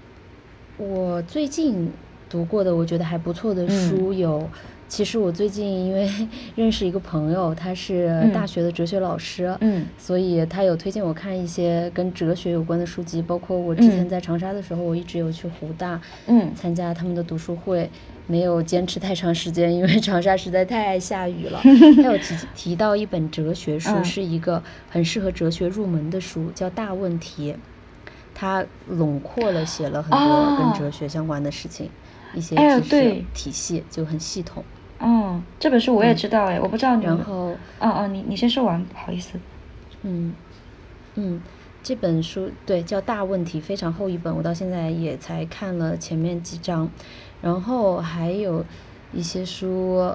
我最近读过的我觉得还不错的书有。其实我最近因为 认识一个朋友，他是大学的哲学老师，嗯，所以他有推荐我看一些跟哲学有关的书籍，包括我之前在长沙的时候，我一直有去湖大，嗯，参加他们的读书会，没有坚持太长时间，因为长沙实在太 爱下雨了。他有提提到一本哲学书，是一个很适合哲学入门的书，叫《大问题》，他笼括了写了很多跟哲学相关的事情，一些知识体系就很系统。嗯，这本书我也知道哎，我不知道你。然后，哦哦，你你先说完，不好意思。嗯嗯，这本书对叫《大问题》，非常厚一本，我到现在也才看了前面几章，然后还有一些书。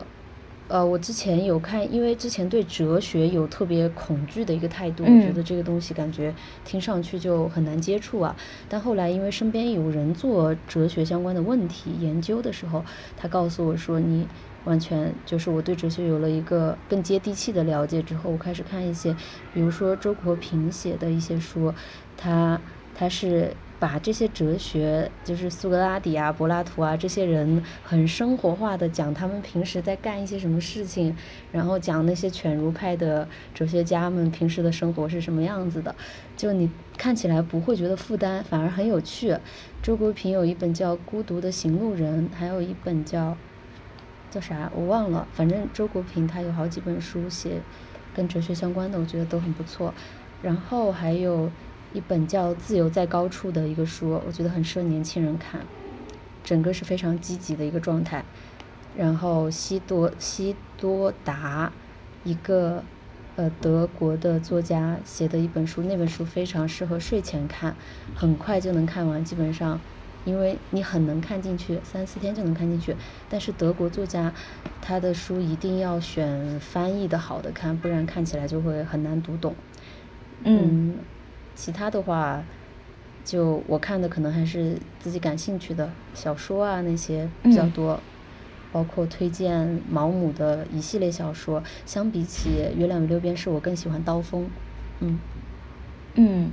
呃，我之前有看，因为之前对哲学有特别恐惧的一个态度，我觉得这个东西感觉听上去就很难接触啊。但后来因为身边有人做哲学相关的问题研究的时候，他告诉我说，你完全就是我对哲学有了一个更接地气的了解之后，我开始看一些，比如说周国平写的一些书，他他是。把这些哲学，就是苏格拉底啊、柏拉图啊这些人，很生活化的讲他们平时在干一些什么事情，然后讲那些犬儒派的哲学家们平时的生活是什么样子的，就你看起来不会觉得负担，反而很有趣。周国平有一本叫《孤独的行路人》，还有一本叫叫啥我忘了，反正周国平他有好几本书写跟哲学相关的，我觉得都很不错。然后还有。一本叫《自由在高处》的一个书，我觉得很适合年轻人看，整个是非常积极的一个状态。然后西多西多达，一个呃德国的作家写的一本书，那本书非常适合睡前看，很快就能看完，基本上，因为你很能看进去，三四天就能看进去。但是德国作家他的书一定要选翻译的好的看，不然看起来就会很难读懂。嗯。其他的话，就我看的可能还是自己感兴趣的小说啊那些比较多，包括推荐毛姆的一系列小说。相比起《月亮与六便士》，我更喜欢《刀锋》。嗯嗯，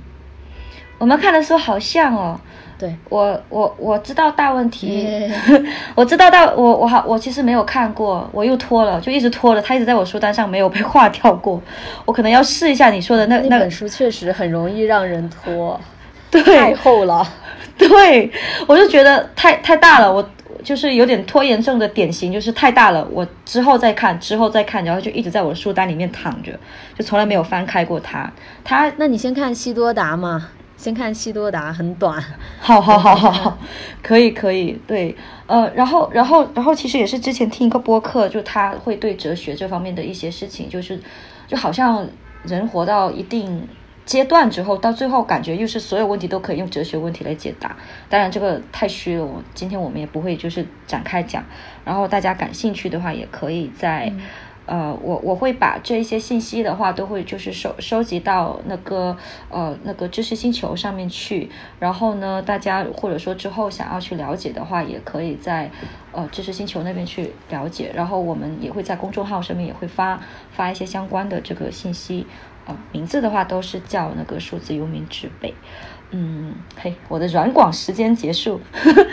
我们看的书好像哦。对，我我我知道大问题，我知道大我我好我其实没有看过，我又拖了，就一直拖了，它一直在我书单上没有被划掉过，我可能要试一下你说的那那本书，确实很容易让人拖，对，太厚了，对，我就觉得太太大了，我就是有点拖延症的典型，就是太大了，我之后再看，之后再看，然后就一直在我的书单里面躺着，就从来没有翻开过它。它，那你先看西多达嘛。先看西多达，很短。好，好，好，好，好，可以，可以，对，呃，然后，然后，然后，其实也是之前听一个播客，就他会对哲学这方面的一些事情，就是，就好像人活到一定阶段之后，到最后感觉又是所有问题都可以用哲学问题来解答。当然，这个太虚了，我今天我们也不会就是展开讲。然后大家感兴趣的话，也可以在。呃，我我会把这一些信息的话，都会就是收收集到那个呃那个知识星球上面去。然后呢，大家或者说之后想要去了解的话，也可以在呃知识星球那边去了解。然后我们也会在公众号上面也会发发一些相关的这个信息。呃，名字的话都是叫那个数字游民之北。嗯，嘿，我的软广时间结束。呵呵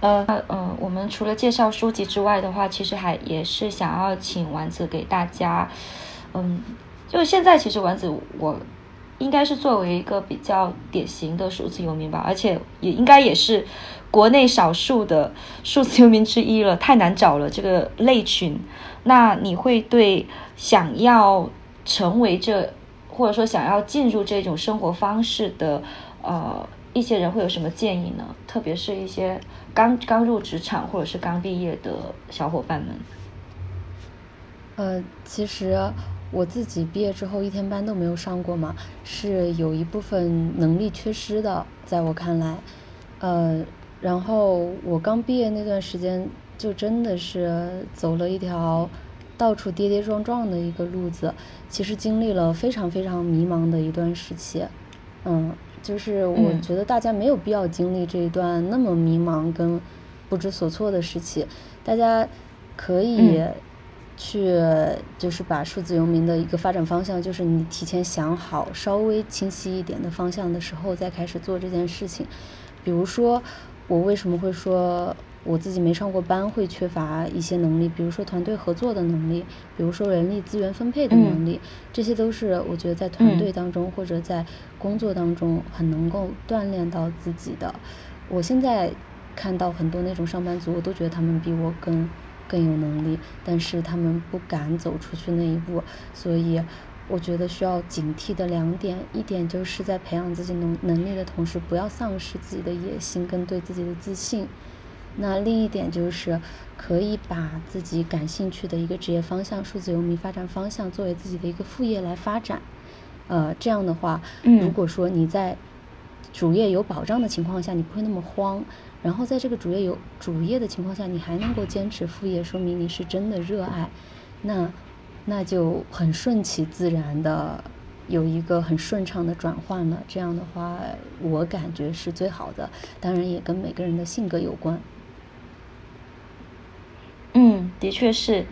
呃呃，我们除了介绍书籍之外的话，其实还也是想要请丸子给大家，嗯，就是现在其实丸子我应该是作为一个比较典型的数字游民吧，而且也应该也是国内少数的数字游民之一了，太难找了这个类群。那你会对想要成为这，或者说想要进入这种生活方式的呃一些人会有什么建议呢？特别是一些。刚刚入职场或者是刚毕业的小伙伴们，呃，其实我自己毕业之后一天班都没有上过嘛，是有一部分能力缺失的，在我看来，呃，然后我刚毕业那段时间就真的是走了一条到处跌跌撞撞的一个路子，其实经历了非常非常迷茫的一段时期，嗯。就是我觉得大家没有必要经历这一段那么迷茫跟不知所措的时期，大家可以去就是把数字游民的一个发展方向，就是你提前想好稍微清晰一点的方向的时候再开始做这件事情。比如说，我为什么会说？我自己没上过班，会缺乏一些能力，比如说团队合作的能力，比如说人力资源分配的能力，这些都是我觉得在团队当中或者在工作当中很能够锻炼到自己的。我现在看到很多那种上班族，我都觉得他们比我更更有能力，但是他们不敢走出去那一步，所以我觉得需要警惕的两点，一点就是在培养自己能能力的同时，不要丧失自己的野心跟对自己的自信。那另一点就是，可以把自己感兴趣的一个职业方向——数字游民发展方向，作为自己的一个副业来发展。呃，这样的话，如果说你在主业有保障的情况下，你不会那么慌。然后在这个主业有主业的情况下，你还能够坚持副业，说明你是真的热爱。那那就很顺其自然的有一个很顺畅的转换了。这样的话，我感觉是最好的。当然也跟每个人的性格有关。嗯，的确是。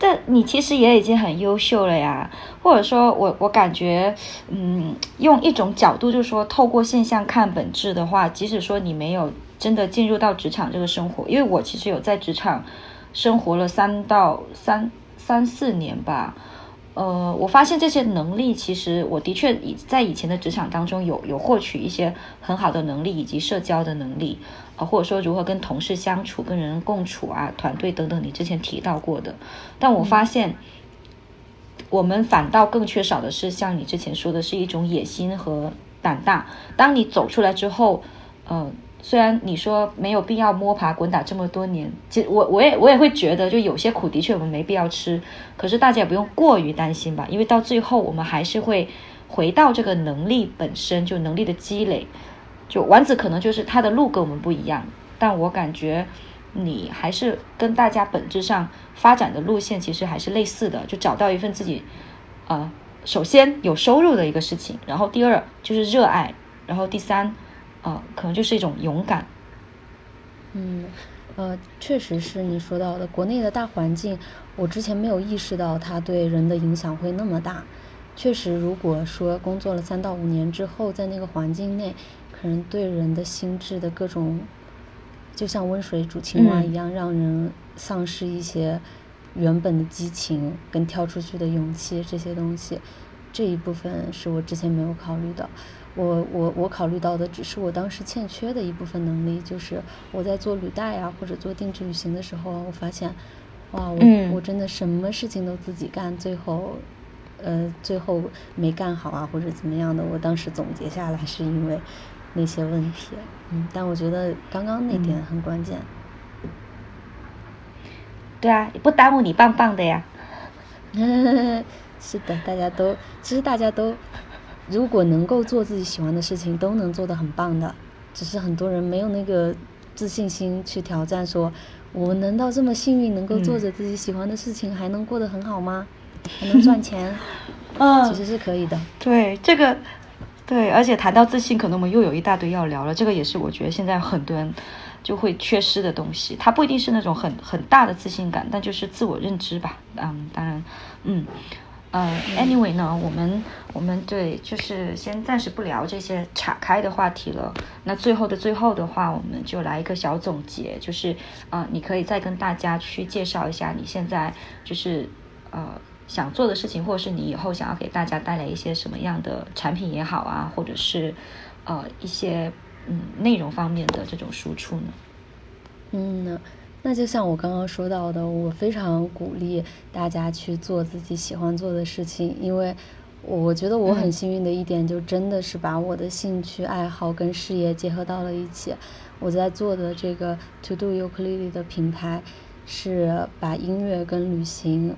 但你其实也已经很优秀了呀，或者说，我我感觉，嗯，用一种角度就是说，透过现象看本质的话，即使说你没有真的进入到职场这个生活，因为我其实有在职场生活了三到三三四年吧。呃，我发现这些能力，其实我的确以在以前的职场当中有有获取一些很好的能力，以及社交的能力，啊，或者说如何跟同事相处、跟人共处啊，团队等等，你之前提到过的。但我发现，我们反倒更缺少的是像你之前说的，是一种野心和胆大。当你走出来之后，嗯。虽然你说没有必要摸爬滚打这么多年，其实我我也我也会觉得，就有些苦的确我们没必要吃。可是大家也不用过于担心吧，因为到最后我们还是会回到这个能力本身，就能力的积累。就丸子可能就是他的路跟我们不一样，但我感觉你还是跟大家本质上发展的路线其实还是类似的，就找到一份自己，呃，首先有收入的一个事情，然后第二就是热爱，然后第三。啊，可能就是一种勇敢。嗯，呃，确实是你说到的，国内的大环境，我之前没有意识到它对人的影响会那么大。确实，如果说工作了三到五年之后，在那个环境内，可能对人的心智的各种，就像温水煮青蛙一样，让人丧失一些原本的激情跟跳出去的勇气这些东西。这一部分是我之前没有考虑的。我我我考虑到的只是我当时欠缺的一部分能力，就是我在做履带啊或者做定制旅行的时候，我发现，哇，我我真的什么事情都自己干，最后，呃，最后没干好啊或者怎么样的，我当时总结下来是因为那些问题，嗯，但我觉得刚刚那点很关键。对啊，也不耽误你棒棒的呀。是的，大家都其实大家都。如果能够做自己喜欢的事情，都能做得很棒的。只是很多人没有那个自信心去挑战，说我难道这么幸运能够做着自己喜欢的事情，还能过得很好吗？还能赚钱？嗯，其实是可以的。对这个，对，而且谈到自信，可能我们又有一大堆要聊了。这个也是我觉得现在很多人就会缺失的东西。它不一定是那种很很大的自信感，但就是自我认知吧。嗯，当然，嗯。呃，anyway 呢，我们我们对就是先暂时不聊这些岔开的话题了。那最后的最后的话，我们就来一个小总结，就是啊，你可以再跟大家去介绍一下你现在就是呃想做的事情，或者是你以后想要给大家带来一些什么样的产品也好啊，或者是呃一些嗯内容方面的这种输出呢？嗯。那就像我刚刚说到的，我非常鼓励大家去做自己喜欢做的事情，因为我觉得我很幸运的一点，就真的是把我的兴趣爱好跟事业结合到了一起。我在做的这个 To Do Ukulele 的品牌，是把音乐跟旅行。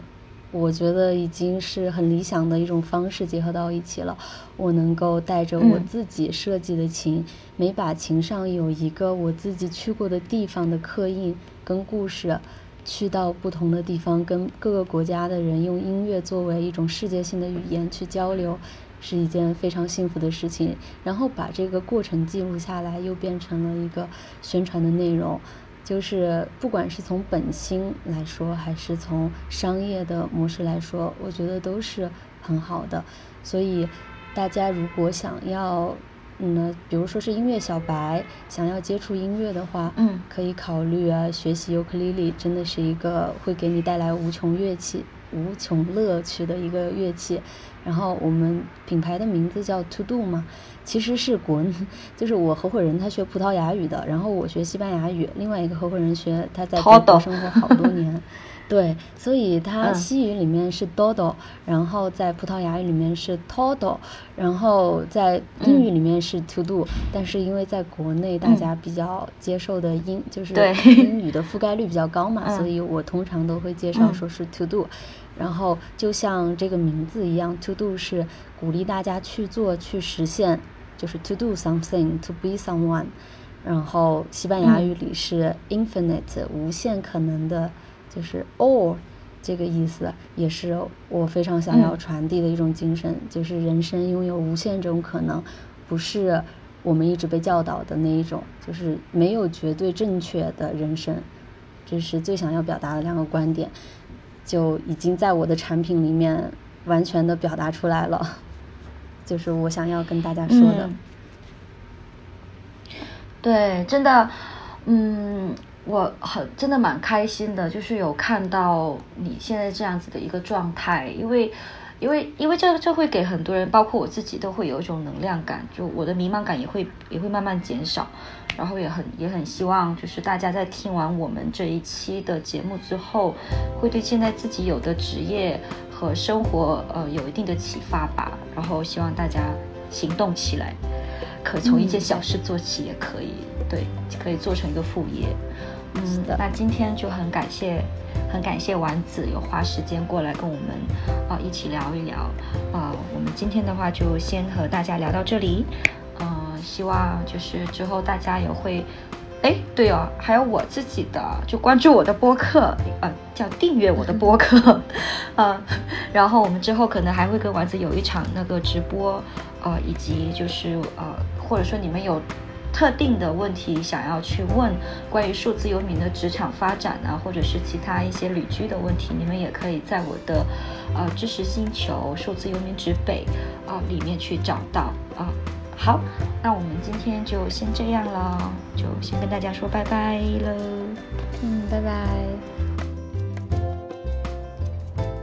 我觉得已经是很理想的一种方式结合到一起了。我能够带着我自己设计的琴，每把琴上有一个我自己去过的地方的刻印跟故事，去到不同的地方，跟各个国家的人用音乐作为一种世界性的语言去交流，是一件非常幸福的事情。然后把这个过程记录下来，又变成了一个宣传的内容。就是不管是从本心来说，还是从商业的模式来说，我觉得都是很好的。所以，大家如果想要，嗯，比如说是音乐小白，想要接触音乐的话，嗯，可以考虑啊，学习尤克里里，真的是一个会给你带来无穷乐器、无穷乐趣的一个乐器。然后我们品牌的名字叫 To Do 嘛。其实是国，就是我合伙人他学葡萄牙语的，然后我学西班牙语，另外一个合伙人学他在德国生活好多年，对，所以它西语里面是 dodo，然后在葡萄牙语里面是 todo，然后在英语里面是 to do，但是因为在国内大家比较接受的英就是英语的覆盖率比较高嘛，所以我通常都会介绍说是 to do，然后就像这个名字一样，to do 是鼓励大家去做去实现，就是 to do something，to be someone，然后西班牙语里是 infinite，无限可能的。就是 all 这个意思，也是我非常想要传递的一种精神。就是人生拥有无限种可能，不是我们一直被教导的那一种，就是没有绝对正确的人生。这是最想要表达的两个观点，就已经在我的产品里面完全的表达出来了。就是我想要跟大家说的。对，真的，嗯。我很真的蛮开心的，就是有看到你现在这样子的一个状态，因为，因为，因为这这会给很多人，包括我自己，都会有一种能量感，就我的迷茫感也会也会慢慢减少，然后也很也很希望，就是大家在听完我们这一期的节目之后，会对现在自己有的职业和生活呃有一定的启发吧，然后希望大家行动起来，可从一件小事做起也可以。对，可以做成一个副业。嗯，那今天就很感谢，很感谢丸子有花时间过来跟我们啊一起聊一聊。啊，我们今天的话就先和大家聊到这里。嗯，希望就是之后大家也会，哎，对哦，还有我自己的，就关注我的播客，呃，叫订阅我的播客。嗯，然后我们之后可能还会跟丸子有一场那个直播，呃，以及就是呃，或者说你们有。特定的问题想要去问关于数字游民的职场发展啊，或者是其他一些旅居的问题，你们也可以在我的呃知识星球数字游民之北啊里面去找到啊。好，那我们今天就先这样了，就先跟大家说拜拜了。嗯，拜拜。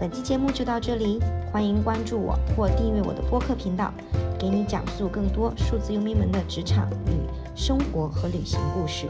本期节目就到这里，欢迎关注我或订阅我的播客频道。给你讲述更多数字游民们的职场与生活和旅行故事。